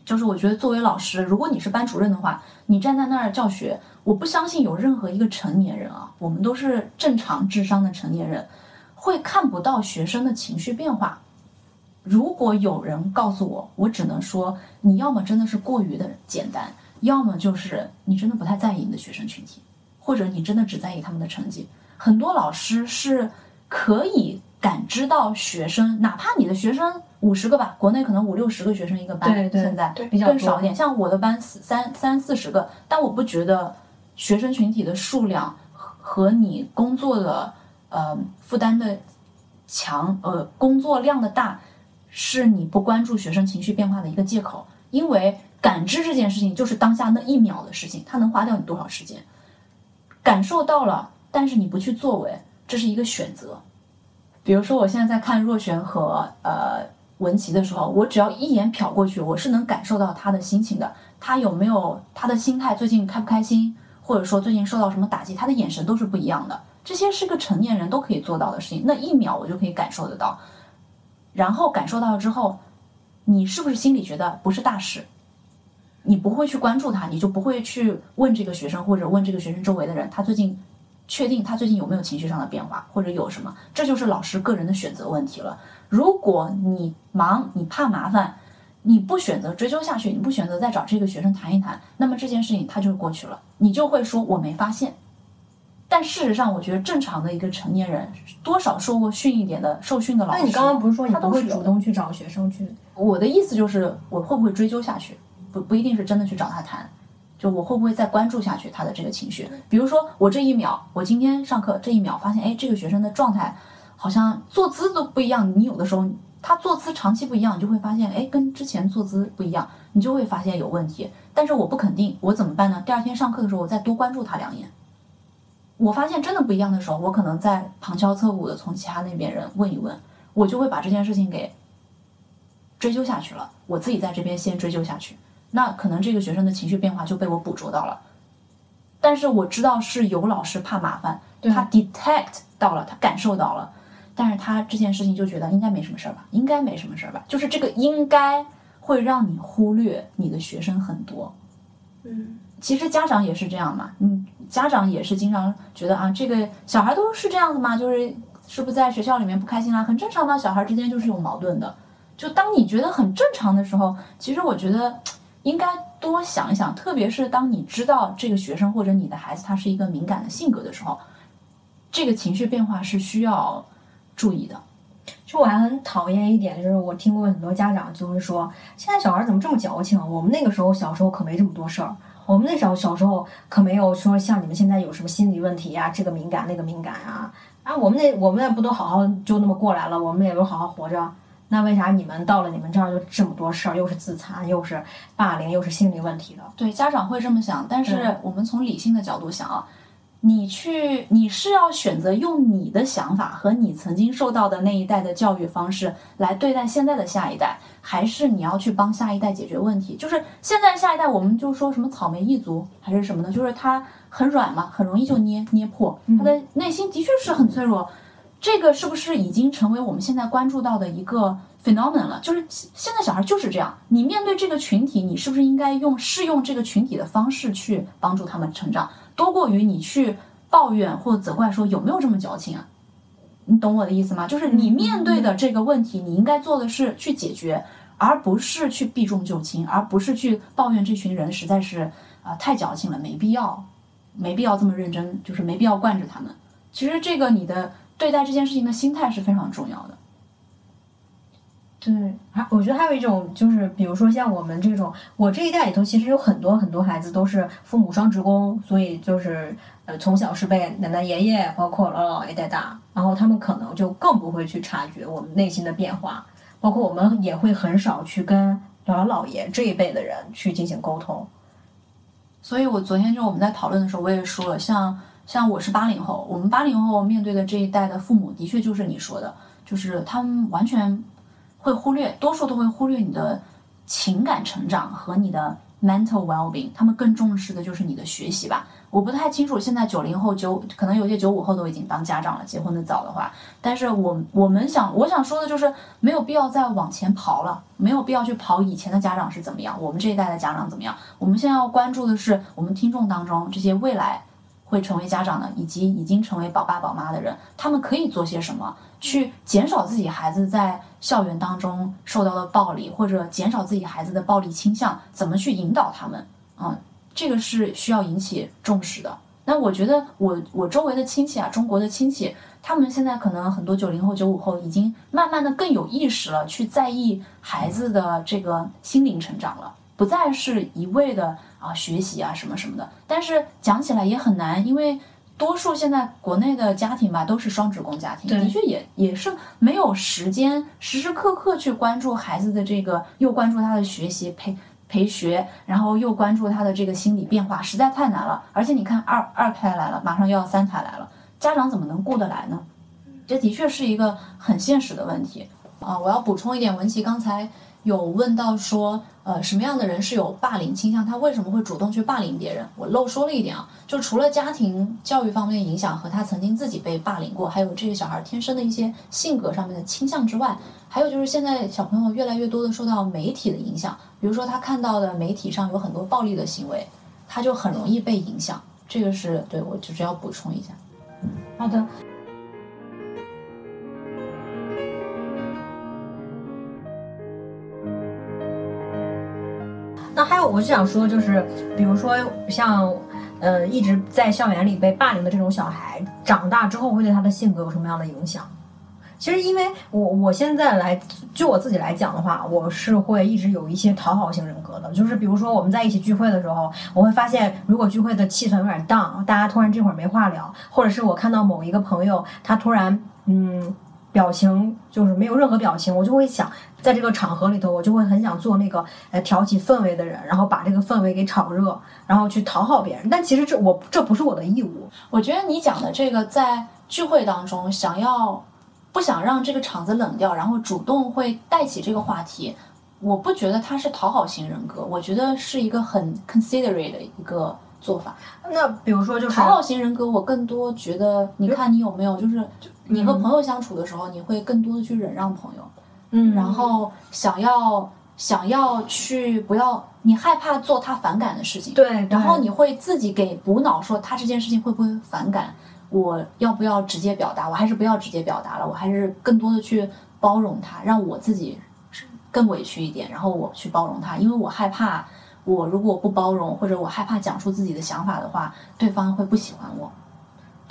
就是我觉得作为老师，如果你是班主任的话，你站在那儿教学，我不相信有任何一个成年人啊，我们都是正常智商的成年人，会看不到学生的情绪变化。如果有人告诉我，我只能说，你要么真的是过于的简单，要么就是你真的不太在意你的学生群体，或者你真的只在意他们的成绩。很多老师是可以感知到学生，哪怕你的学生五十个吧，国内可能五六十个学生一个班，对对现在对比较更少一点。像我的班三三四十个，但我不觉得学生群体的数量和和你工作的呃负担的强，呃工作量的大，是你不关注学生情绪变化的一个借口。因为感知这件事情就是当下那一秒的事情，它能花掉你多少时间？感受到了，但是你不去作为，这是一个选择。比如说，我现在在看若璇和呃文琪的时候，我只要一眼瞟过去，我是能感受到他的心情的。他有没有他的心态最近开不开心，或者说最近受到什么打击，他的眼神都是不一样的。这些是个成年人都可以做到的事情，那一秒我就可以感受得到。然后感受到之后，你是不是心里觉得不是大事？你不会去关注他，你就不会去问这个学生或者问这个学生周围的人，他最近确定他最近有没有情绪上的变化，或者有什么，这就是老师个人的选择问题了。如果你忙，你怕麻烦，你不选择追究下去，你不选择再找这个学生谈一谈，那么这件事情它就过去了，你就会说我没发现。但事实上，我觉得正常的一个成年人，多少受过训一点的受训的老师，那你刚刚不是说你不会主动去找学生去？我的意思就是，我会不会追究下去？不不一定是真的去找他谈，就我会不会再关注下去他的这个情绪？比如说，我这一秒，我今天上课这一秒发现，哎，这个学生的状态好像坐姿都不一样。你有的时候他坐姿长期不一样，你就会发现，哎，跟之前坐姿不一样，你就会发现有问题。但是我不肯定，我怎么办呢？第二天上课的时候，我再多关注他两眼。我发现真的不一样的时候，我可能在旁敲侧鼓的从其他那边人问一问，我就会把这件事情给追究下去了。我自己在这边先追究下去，那可能这个学生的情绪变化就被我捕捉到了。但是我知道是有老师怕麻烦，他 detect 到了，他感受到了，但是他这件事情就觉得应该没什么事儿吧，应该没什么事儿吧，就是这个应该会让你忽略你的学生很多。嗯，其实家长也是这样嘛，嗯，家长也是经常觉得啊，这个小孩都是这样子嘛，就是是不是在学校里面不开心啦，很正常的，小孩之间就是有矛盾的。就当你觉得很正常的时候，其实我觉得应该多想一想，特别是当你知道这个学生或者你的孩子他是一个敏感的性格的时候，这个情绪变化是需要注意的。就我还很讨厌一点，就是我听过很多家长就会说，现在小孩怎么这么矫情？我们那个时候小时候可没这么多事儿，我们那时候小时候可没有说像你们现在有什么心理问题呀、这个敏感那个敏感啊啊，我们那我们那不都好好就那么过来了，我们也都好好活着。那为啥你们到了你们这儿就这么多事儿，又是自残，又是霸凌，又是心理问题的？对，家长会这么想，但是我们从理性的角度想啊，你去你是要选择用你的想法和你曾经受到的那一代的教育方式来对待现在的下一代，还是你要去帮下一代解决问题？就是现在下一代，我们就说什么草莓一族还是什么的，就是他很软嘛，很容易就捏捏破，他的内心的确是很脆弱。这个是不是已经成为我们现在关注到的一个 phenomenon 了？就是现现在小孩就是这样，你面对这个群体，你是不是应该用适用这个群体的方式去帮助他们成长，多过于你去抱怨或责怪说有没有这么矫情啊？你懂我的意思吗？就是你面对的这个问题，你应该做的是去解决，而不是去避重就轻，而不是去抱怨这群人实在是啊、太矫情了，没必要，没必要这么认真，就是没必要惯着他们。其实这个你的对待这件事情的心态是非常重要的。对，还我觉得还有一种就是，比如说像我们这种，我这一代里头其实有很多很多孩子都是父母双职工，所以就是呃从小是被奶奶爷爷包括姥姥姥爷带大，然后他们可能就更不会去察觉我们内心的变化，包括我们也会很少去跟姥姥姥爷这一辈的人去进行沟通。所以我昨天就我们在讨论的时候，我也说了，像像我是八零后，我们八零后面对的这一代的父母，的确就是你说的，就是他们完全会忽略，多数都会忽略你的情感成长和你的 mental well-being，他们更重视的就是你的学习吧。我不太清楚现在九零后九，可能有些九五后都已经当家长了，结婚的早的话，但是我我们想我想说的就是没有必要再往前跑了，没有必要去跑以前的家长是怎么样，我们这一代的家长怎么样。我们现在要关注的是我们听众当中这些未来会成为家长的，以及已经成为宝爸宝妈的人，他们可以做些什么，去减少自己孩子在校园当中受到的暴力，或者减少自己孩子的暴力倾向，怎么去引导他们？嗯，这个是需要引起重视的。那我觉得我我周围的亲戚啊，中国的亲戚，他们现在可能很多九零后、九五后已经慢慢的更有意识了，去在意孩子的这个心灵成长了，不再是一味的啊学习啊什么什么的。但是讲起来也很难，因为多数现在国内的家庭吧都是双职工家庭，的确也也是没有时间时时刻刻去关注孩子的这个，又关注他的学习培。陪学，然后又关注他的这个心理变化，实在太难了。而且你看二二胎来了，马上又要三胎来了，家长怎么能顾得来呢？这的确是一个很现实的问题啊！我要补充一点，文琪刚才有问到说，呃，什么样的人是有霸凌倾向？他为什么会主动去霸凌别人？我漏说了一点啊，就除了家庭教育方面影响和他曾经自己被霸凌过，还有这个小孩天生的一些性格上面的倾向之外，还有就是现在小朋友越来越多的受到媒体的影响，比如说他看到的媒体上有很多暴力的行为，他就很容易被影响。这个是对我就是要补充一下。好的。那还有，我就想说，就是比如说像，呃，一直在校园里被霸凌的这种小孩，长大之后会对他的性格有什么样的影响？其实，因为我我现在来就我自己来讲的话，我是会一直有一些讨好型人格的。就是比如说我们在一起聚会的时候，我会发现，如果聚会的气氛有点荡，大家突然这会儿没话聊，或者是我看到某一个朋友他突然嗯表情就是没有任何表情，我就会想，在这个场合里头，我就会很想做那个呃挑起氛围的人，然后把这个氛围给炒热，然后去讨好别人。但其实这我这不是我的义务。我觉得你讲的这个在聚会当中想要。不想让这个场子冷掉，然后主动会带起这个话题。我不觉得他是讨好型人格，我觉得是一个很 considerate 的一个做法。那比如说，就是讨好型人格，我更多觉得，你看你有没有，就是你和朋友相处的时候，你会更多的去忍让朋友，嗯，然后想要想要去不要，你害怕做他反感的事情，对，然后你会自己给补脑，说他这件事情会不会反感。我要不要直接表达？我还是不要直接表达了。我还是更多的去包容他，让我自己更委屈一点，然后我去包容他，因为我害怕，我如果不包容，或者我害怕讲出自己的想法的话，对方会不喜欢我。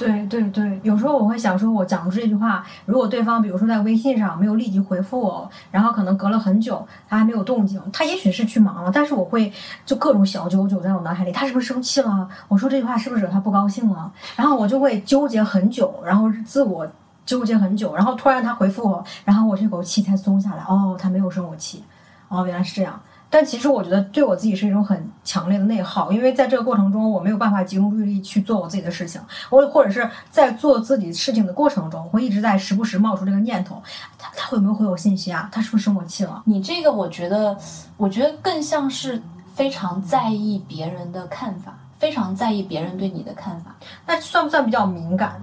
对对对，有时候我会想说，我讲出这句话，如果对方比如说在微信上没有立即回复我，然后可能隔了很久他还没有动静，他也许是去忙了，但是我会就各种小九九在我脑海里，他是不是生气了？我说这句话是不是惹他不高兴了？然后我就会纠结很久，然后自我纠结很久，然后突然他回复我，然后我这口气才松下来。哦，他没有生我气，哦，原来是这样。但其实我觉得对我自己是一种很强烈的内耗，因为在这个过程中我没有办法集中注意力去做我自己的事情，我或者是在做自己事情的过程中，会一直在时不时冒出这个念头，他他会不会回我信息啊？他是不是生我气了？你这个我觉得，我觉得更像是非常在意别人的看法，非常在意别人对你的看法，那算不算比较敏感？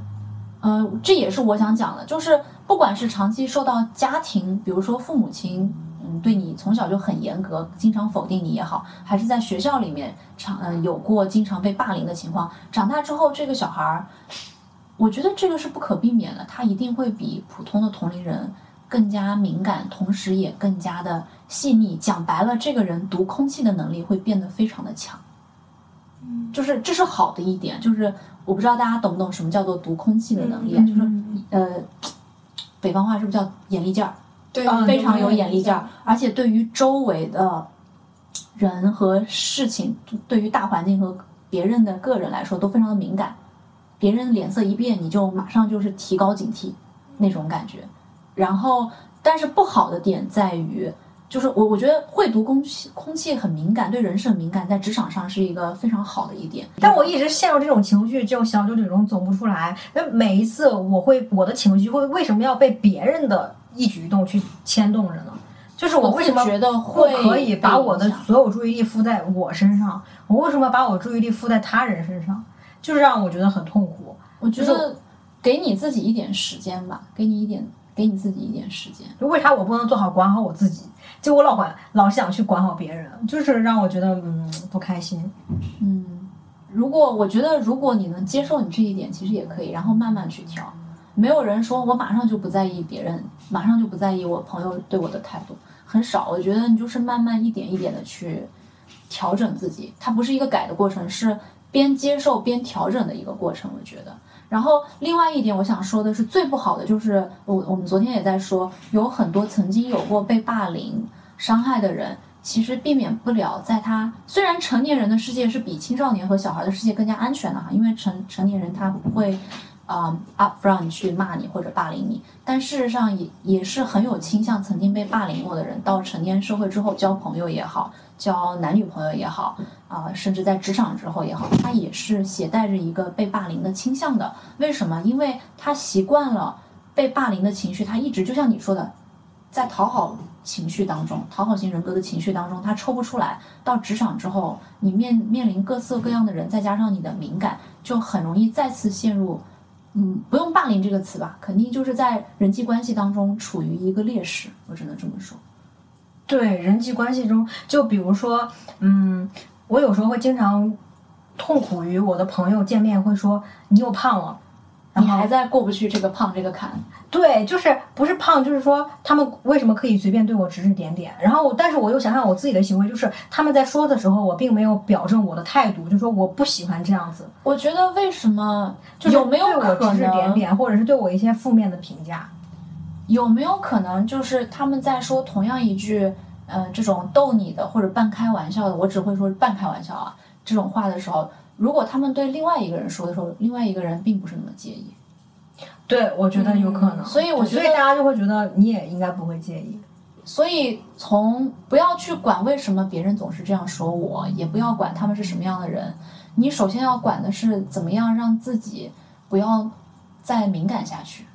呃，这也是我想讲的，就是不管是长期受到家庭，比如说父母亲。对你从小就很严格，经常否定你也好，还是在学校里面常嗯有过经常被霸凌的情况，长大之后这个小孩儿，我觉得这个是不可避免的，他一定会比普通的同龄人更加敏感，同时也更加的细腻。讲白了，这个人读空气的能力会变得非常的强，嗯，就是这是好的一点，就是我不知道大家懂不懂什么叫做读空气的能力，就是呃，北方话是不是叫眼力劲儿？对，非常有眼力劲儿，而且对于周围的人和事情，对于大环境和别人的个人来说都非常的敏感。别人脸色一变，你就马上就是提高警惕那种感觉。然后，但是不好的点在于，就是我我觉得会读空气，空气很敏感，对人是很敏感，在职场上是一个非常好的一点。但我一直陷入这种情绪，这种小九九中走不出来。那每一次我会，我的情绪会为什么要被别人的？一举一动去牵动着呢，就是我为什么觉得不可以把我的所有注意力附在我身上？我为什么把我注意力附在他人身上？就是让我觉得很痛苦。我觉得给你自己一点时间吧，给你一点，给你自己一点时间。为啥我不能做好管好我自己？就我老管老是想去管好别人，就是让我觉得嗯不开心。嗯，如果我觉得如果你能接受你这一点，其实也可以，然后慢慢去调。没有人说我马上就不在意别人，马上就不在意我朋友对我的态度，很少。我觉得你就是慢慢一点一点的去调整自己，它不是一个改的过程，是边接受边调整的一个过程。我觉得。然后另外一点，我想说的是，最不好的就是我我们昨天也在说，有很多曾经有过被霸凌伤害的人，其实避免不了，在他虽然成年人的世界是比青少年和小孩的世界更加安全的哈，因为成成年人他不会。啊，upfront 去骂你或者霸凌你，但事实上也也是很有倾向曾经被霸凌过的人，到成年社会之后交朋友也好，交男女朋友也好，啊，甚至在职场之后也好，他也是携带着一个被霸凌的倾向的。为什么？因为他习惯了被霸凌的情绪，他一直就像你说的，在讨好情绪当中，讨好型人格的情绪当中，他抽不出来。到职场之后，你面面临各色各样的人，再加上你的敏感，就很容易再次陷入。嗯，不用霸凌这个词吧，肯定就是在人际关系当中处于一个劣势，我只能这么说。对，人际关系中，就比如说，嗯，我有时候会经常痛苦于我的朋友见面会说你又胖了。你还在过不去这个胖这个坎。对，就是不是胖，就是说他们为什么可以随便对我指指点点？然后，但是我又想想我自己的行为，就是他们在说的时候，我并没有表证我的态度，就说我不喜欢这样子，我觉得为什么就是有没有对我可指指点能？点，或者是对我一些负面的评价？有没有可能就是他们在说同样一句，呃，这种逗你的或者半开玩笑的，我只会说半开玩笑啊这种话的时候，如果他们对另外一个人说的时候，另外一个人并不是那么介意。对，我觉得有可能。嗯所以我觉得所以大家就会觉得你也应该不会介意。所以从不要去管为什么别人总是这样说我，也不要管他们是什么样的人，你首先要管的是怎么样让自己不要再敏感下去，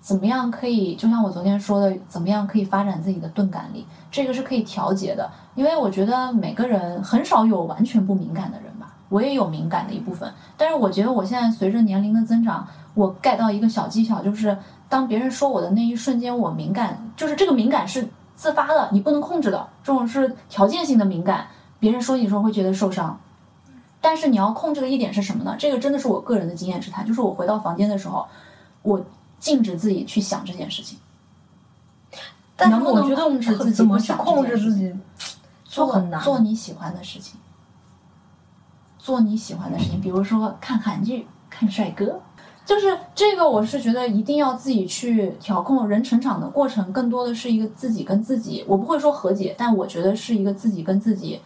怎么样可以就像我昨天说的，怎么样可以发展自己的钝感力，这个是可以调节的。因为我觉得每个人很少有完全不敏感的人吧，我也有敏感的一部分，但是我觉得我现在随着年龄的增长，我 get 到一个小技巧，就是当别人说我的那一瞬间，我敏感，就是这个敏感是自发的，你不能控制的，这种是条件性的敏感。别人说你的时候会觉得受伤，但是你要控制的一点是什么呢？这个真的是我个人的经验之谈，就是我回到房间的时候，我禁止自己去想这件事情。但是能不能我觉得控制自己怎么去控制自己，做很难。做你喜欢的事情，做你喜欢的事情，比如说看韩剧、看帅哥，就是这个，我是觉得一定要自己去调控。人成长的过程，更多的是一个自己跟自己，我不会说和解，但我觉得是一个自己跟自己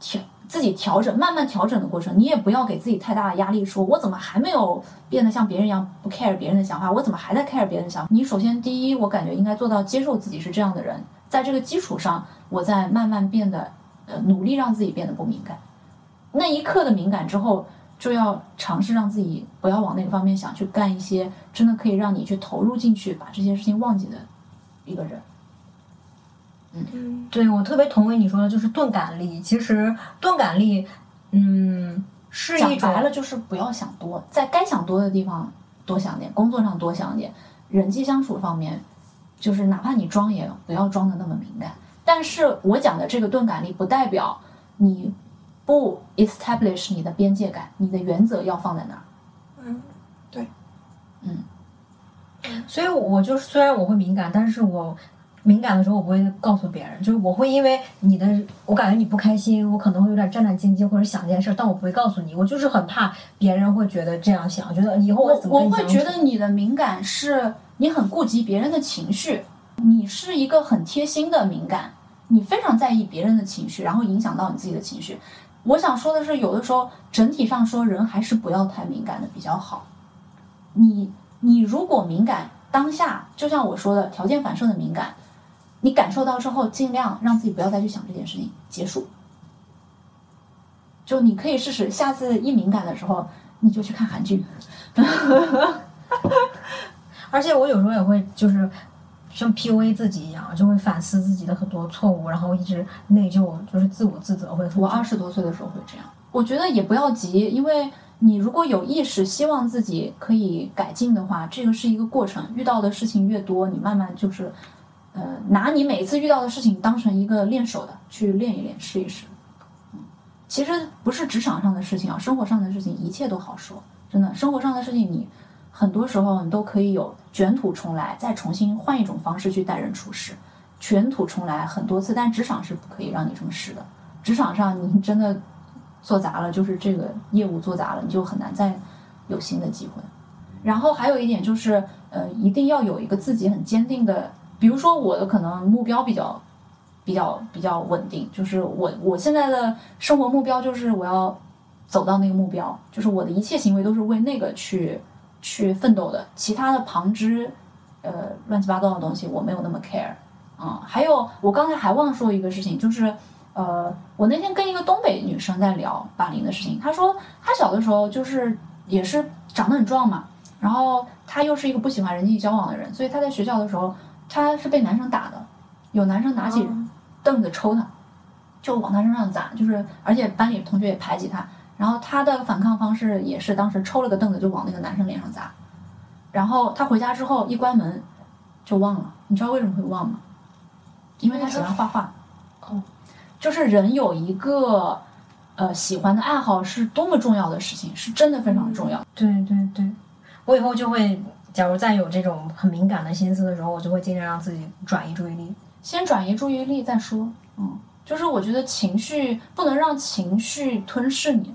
调自己调整、慢慢调整的过程。你也不要给自己太大的压力，说我怎么还没有变得像别人一样不 care 别人的想法，我怎么还在 care 别人的想法？你首先第一，我感觉应该做到接受自己是这样的人，在这个基础上，我再慢慢变得呃努力让自己变得不敏感。那一刻的敏感之后，就要尝试让自己不要往那个方面想，去干一些真的可以让你去投入进去，把这些事情忘记的一个人。嗯对我特别同意你说的，就是钝感力。其实钝感力，嗯，是讲一种白了就是不要想多，在该想多的地方多想点，工作上多想点，人际相处方面，就是哪怕你装也不要装的那么敏感。但是我讲的这个钝感力，不代表你不 establish 你的边界感，你的原则要放在那儿。嗯，对，嗯所以我就是虽然我会敏感，但是我敏感的时候我不会告诉别人，就是我会因为你的，我感觉你不开心，我可能会有点战战兢兢或者想这件事，但我不会告诉你，我就是很怕别人会觉得这样想，觉得以后我我会觉得你的敏感是你很顾及别人的情绪，你是一个很贴心的敏感，你非常在意别人的情绪，然后影响到你自己的情绪。我想说的是，有的时候整体上说，人还是不要太敏感的比较好。你你如果敏感，当下就像我说的条件反射的敏感，你感受到之后，尽量让自己不要再去想这件事情，结束。就你可以试试，下次一敏感的时候，你就去看韩剧。而且我有时候也会就是像 PUA 自己一样，就会反思自己的很多错误，然后一直内疚，就是自我自责会。我二十多岁的时候会这样，我觉得也不要急，因为你如果有意识希望自己可以改进的话，这个是一个过程。遇到的事情越多，你慢慢就是，呃，拿你每次遇到的事情当成一个练手的去练一练，试一试。嗯，其实不是职场上的事情啊，生活上的事情一切都好说，真的，生活上的事情你很多时候你都可以有卷土重来，再重新换一种方式去待人处事。卷土重来很多次，但职场是不可以让你这么试的。职场上你真的做砸了，就是这个业务做砸了，你就很难再有新的机会。然后还有一点就是，呃，一定要有一个自己很坚定的，比如说我的可能目标比较比较比较稳定，就是我我现在的生活目标就是我要走到那个目标，就是我的一切行为都是为那个去去奋斗的，其他的旁支呃乱七八糟的东西我没有那么 care 啊、还有我刚才还忘说一个事情，就是呃，我那天跟一个东北女生在聊霸凌的事情，她说她小的时候就是也是长得很壮嘛，然后她又是一个不喜欢人际交往的人，所以她在学校的时候她是被男生打的，有男生拿起凳子抽她，就往她身上砸，就是而且班里同学也排挤她，然后她的反抗方式也是当时抽了个凳子就往那个男生脸上砸，然后她回家之后一关门就忘了，你知道为什么会忘吗？因为她喜欢画画。哦，就是人有一个呃喜欢的爱好是多么重要的事情，是真的非常重要。对对对，我以后就会，假如再有这种很敏感的心思的时候，我就会尽量让自己转移注意力。先转移注意力再说。嗯，就是我觉得情绪不能让情绪吞噬你。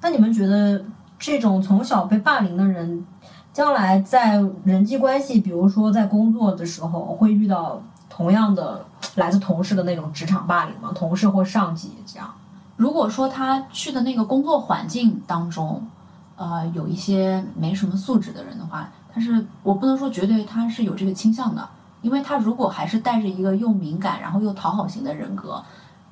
那你们觉得这种从小被霸凌的人，将来在人际关系，比如说在工作的时候，会遇到同样的来自同事的那种职场霸凌吗？同事或上级这样？如果说他去的那个工作环境当中，呃，有一些没什么素质的人的话，但是我不能说绝对他是有这个倾向的，因为他如果还是带着一个又敏感然后又讨好型的人格，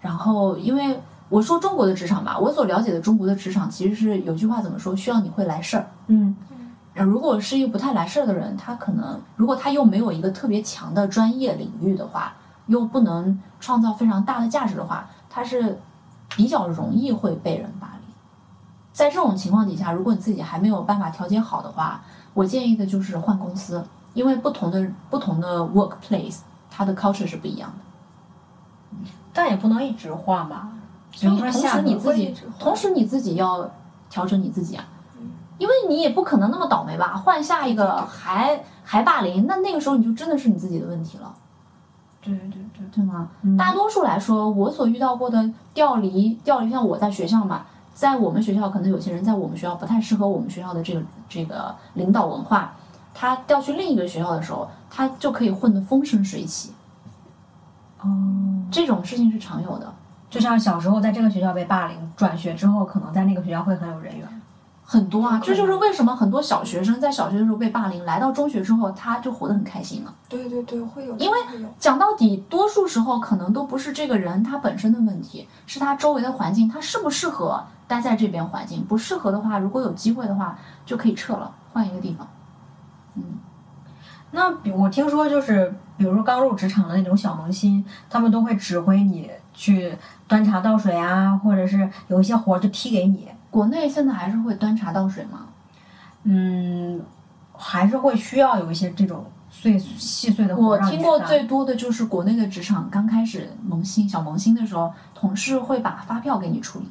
然后因为我说中国的职场吧，我所了解的中国的职场其实是有句话怎么说，需要你会来事儿。嗯呃如果是一个不太来事儿的人，他可能如果他又没有一个特别强的专业领域的话，又不能创造非常大的价值的话，他是比较容易会被人霸凌。在这种情况底下，如果你自己还没有办法调节好的话，我建议的就是换公司，因为不同的不同的 workplace，它的 culture 是不一样的。但也不能一直换吧。比所以同时你自己同时你自己要调整你自己啊，因为你也不可能那么倒霉吧，换下一个还还霸凌，那那个时候你就真的是你自己的问题了，对对对，对吗？嗯大多数来说，我所遇到过的调离，调离像我在学校嘛，在我们学校可能有些人在我们学校不太适合我们学校的这个这个领导文化，他调去另一个学校的时候，他就可以混得风生水起，哦，这种事情是常有的。就像小时候在这个学校被霸凌，转学之后可能在那个学校会很有人缘。很多啊，这就是为什么很多小学生在小学的时候被霸凌，来到中学之后他就活得很开心了。对对对，会有，因为讲到底，多数时候可能都不是这个人他本身的问题，是他周围的环境，他适不适合待在这边环境。不适合的话，如果有机会的话，就可以撤了，换一个地方。嗯那比我听说就是，比如说刚入职场的那种小萌新，他们都会指挥你去端茶倒水啊，或者是有一些活儿就踢给你，国内现在还是会端茶倒水吗？嗯，还是会需要有一些这种碎细碎的活我听过最多的就是国内的职场刚开始萌新小萌新的时候，同事会把发票给你处理。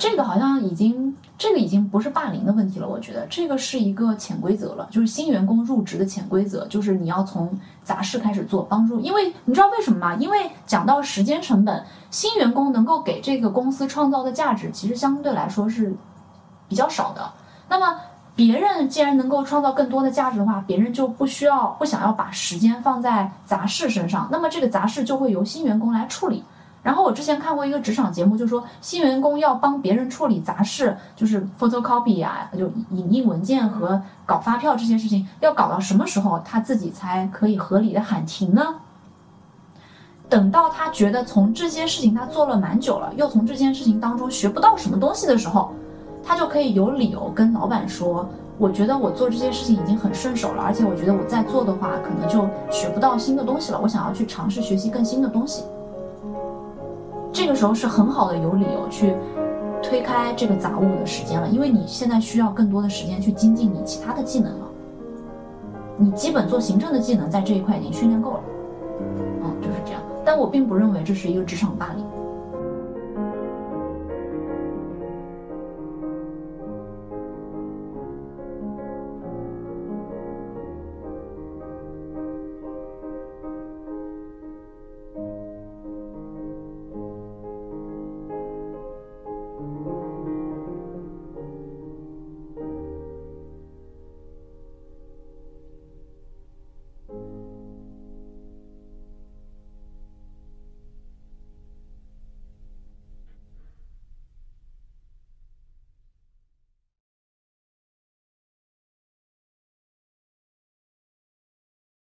这个好像已经，这个已经不是霸凌的问题了，我觉得这个是一个潜规则了，就是新员工入职的潜规则，就是你要从杂事开始做，帮助，因为你知道为什么吗？因为讲到时间成本，新员工能够给这个公司创造的价值，其实相对来说是比较少的。那么别人既然能够创造更多的价值的话，别人就不需要不想要把时间放在杂事身上，那么这个杂事就会由新员工来处理。然后我之前看过一个职场节目，就说新员工要帮别人处理杂事，就是 photocopy 啊，就影印文件和搞发票这些事情，要搞到什么时候他自己才可以合理的喊停呢？等到他觉得从这些事情他做了蛮久了，又从这件事情当中学不到什么东西的时候，他就可以有理由跟老板说，我觉得我做这些事情已经很顺手了，而且我觉得我再做的话，可能就学不到新的东西了。我想要去尝试学习更新的东西。这个时候是很好的有理由去推开这个杂物的时间了，因为你现在需要更多的时间去精进你其他的技能了。你基本做行政的技能在这一块已经训练够了，嗯，就是这样。但我并不认为这是一个职场霸凌。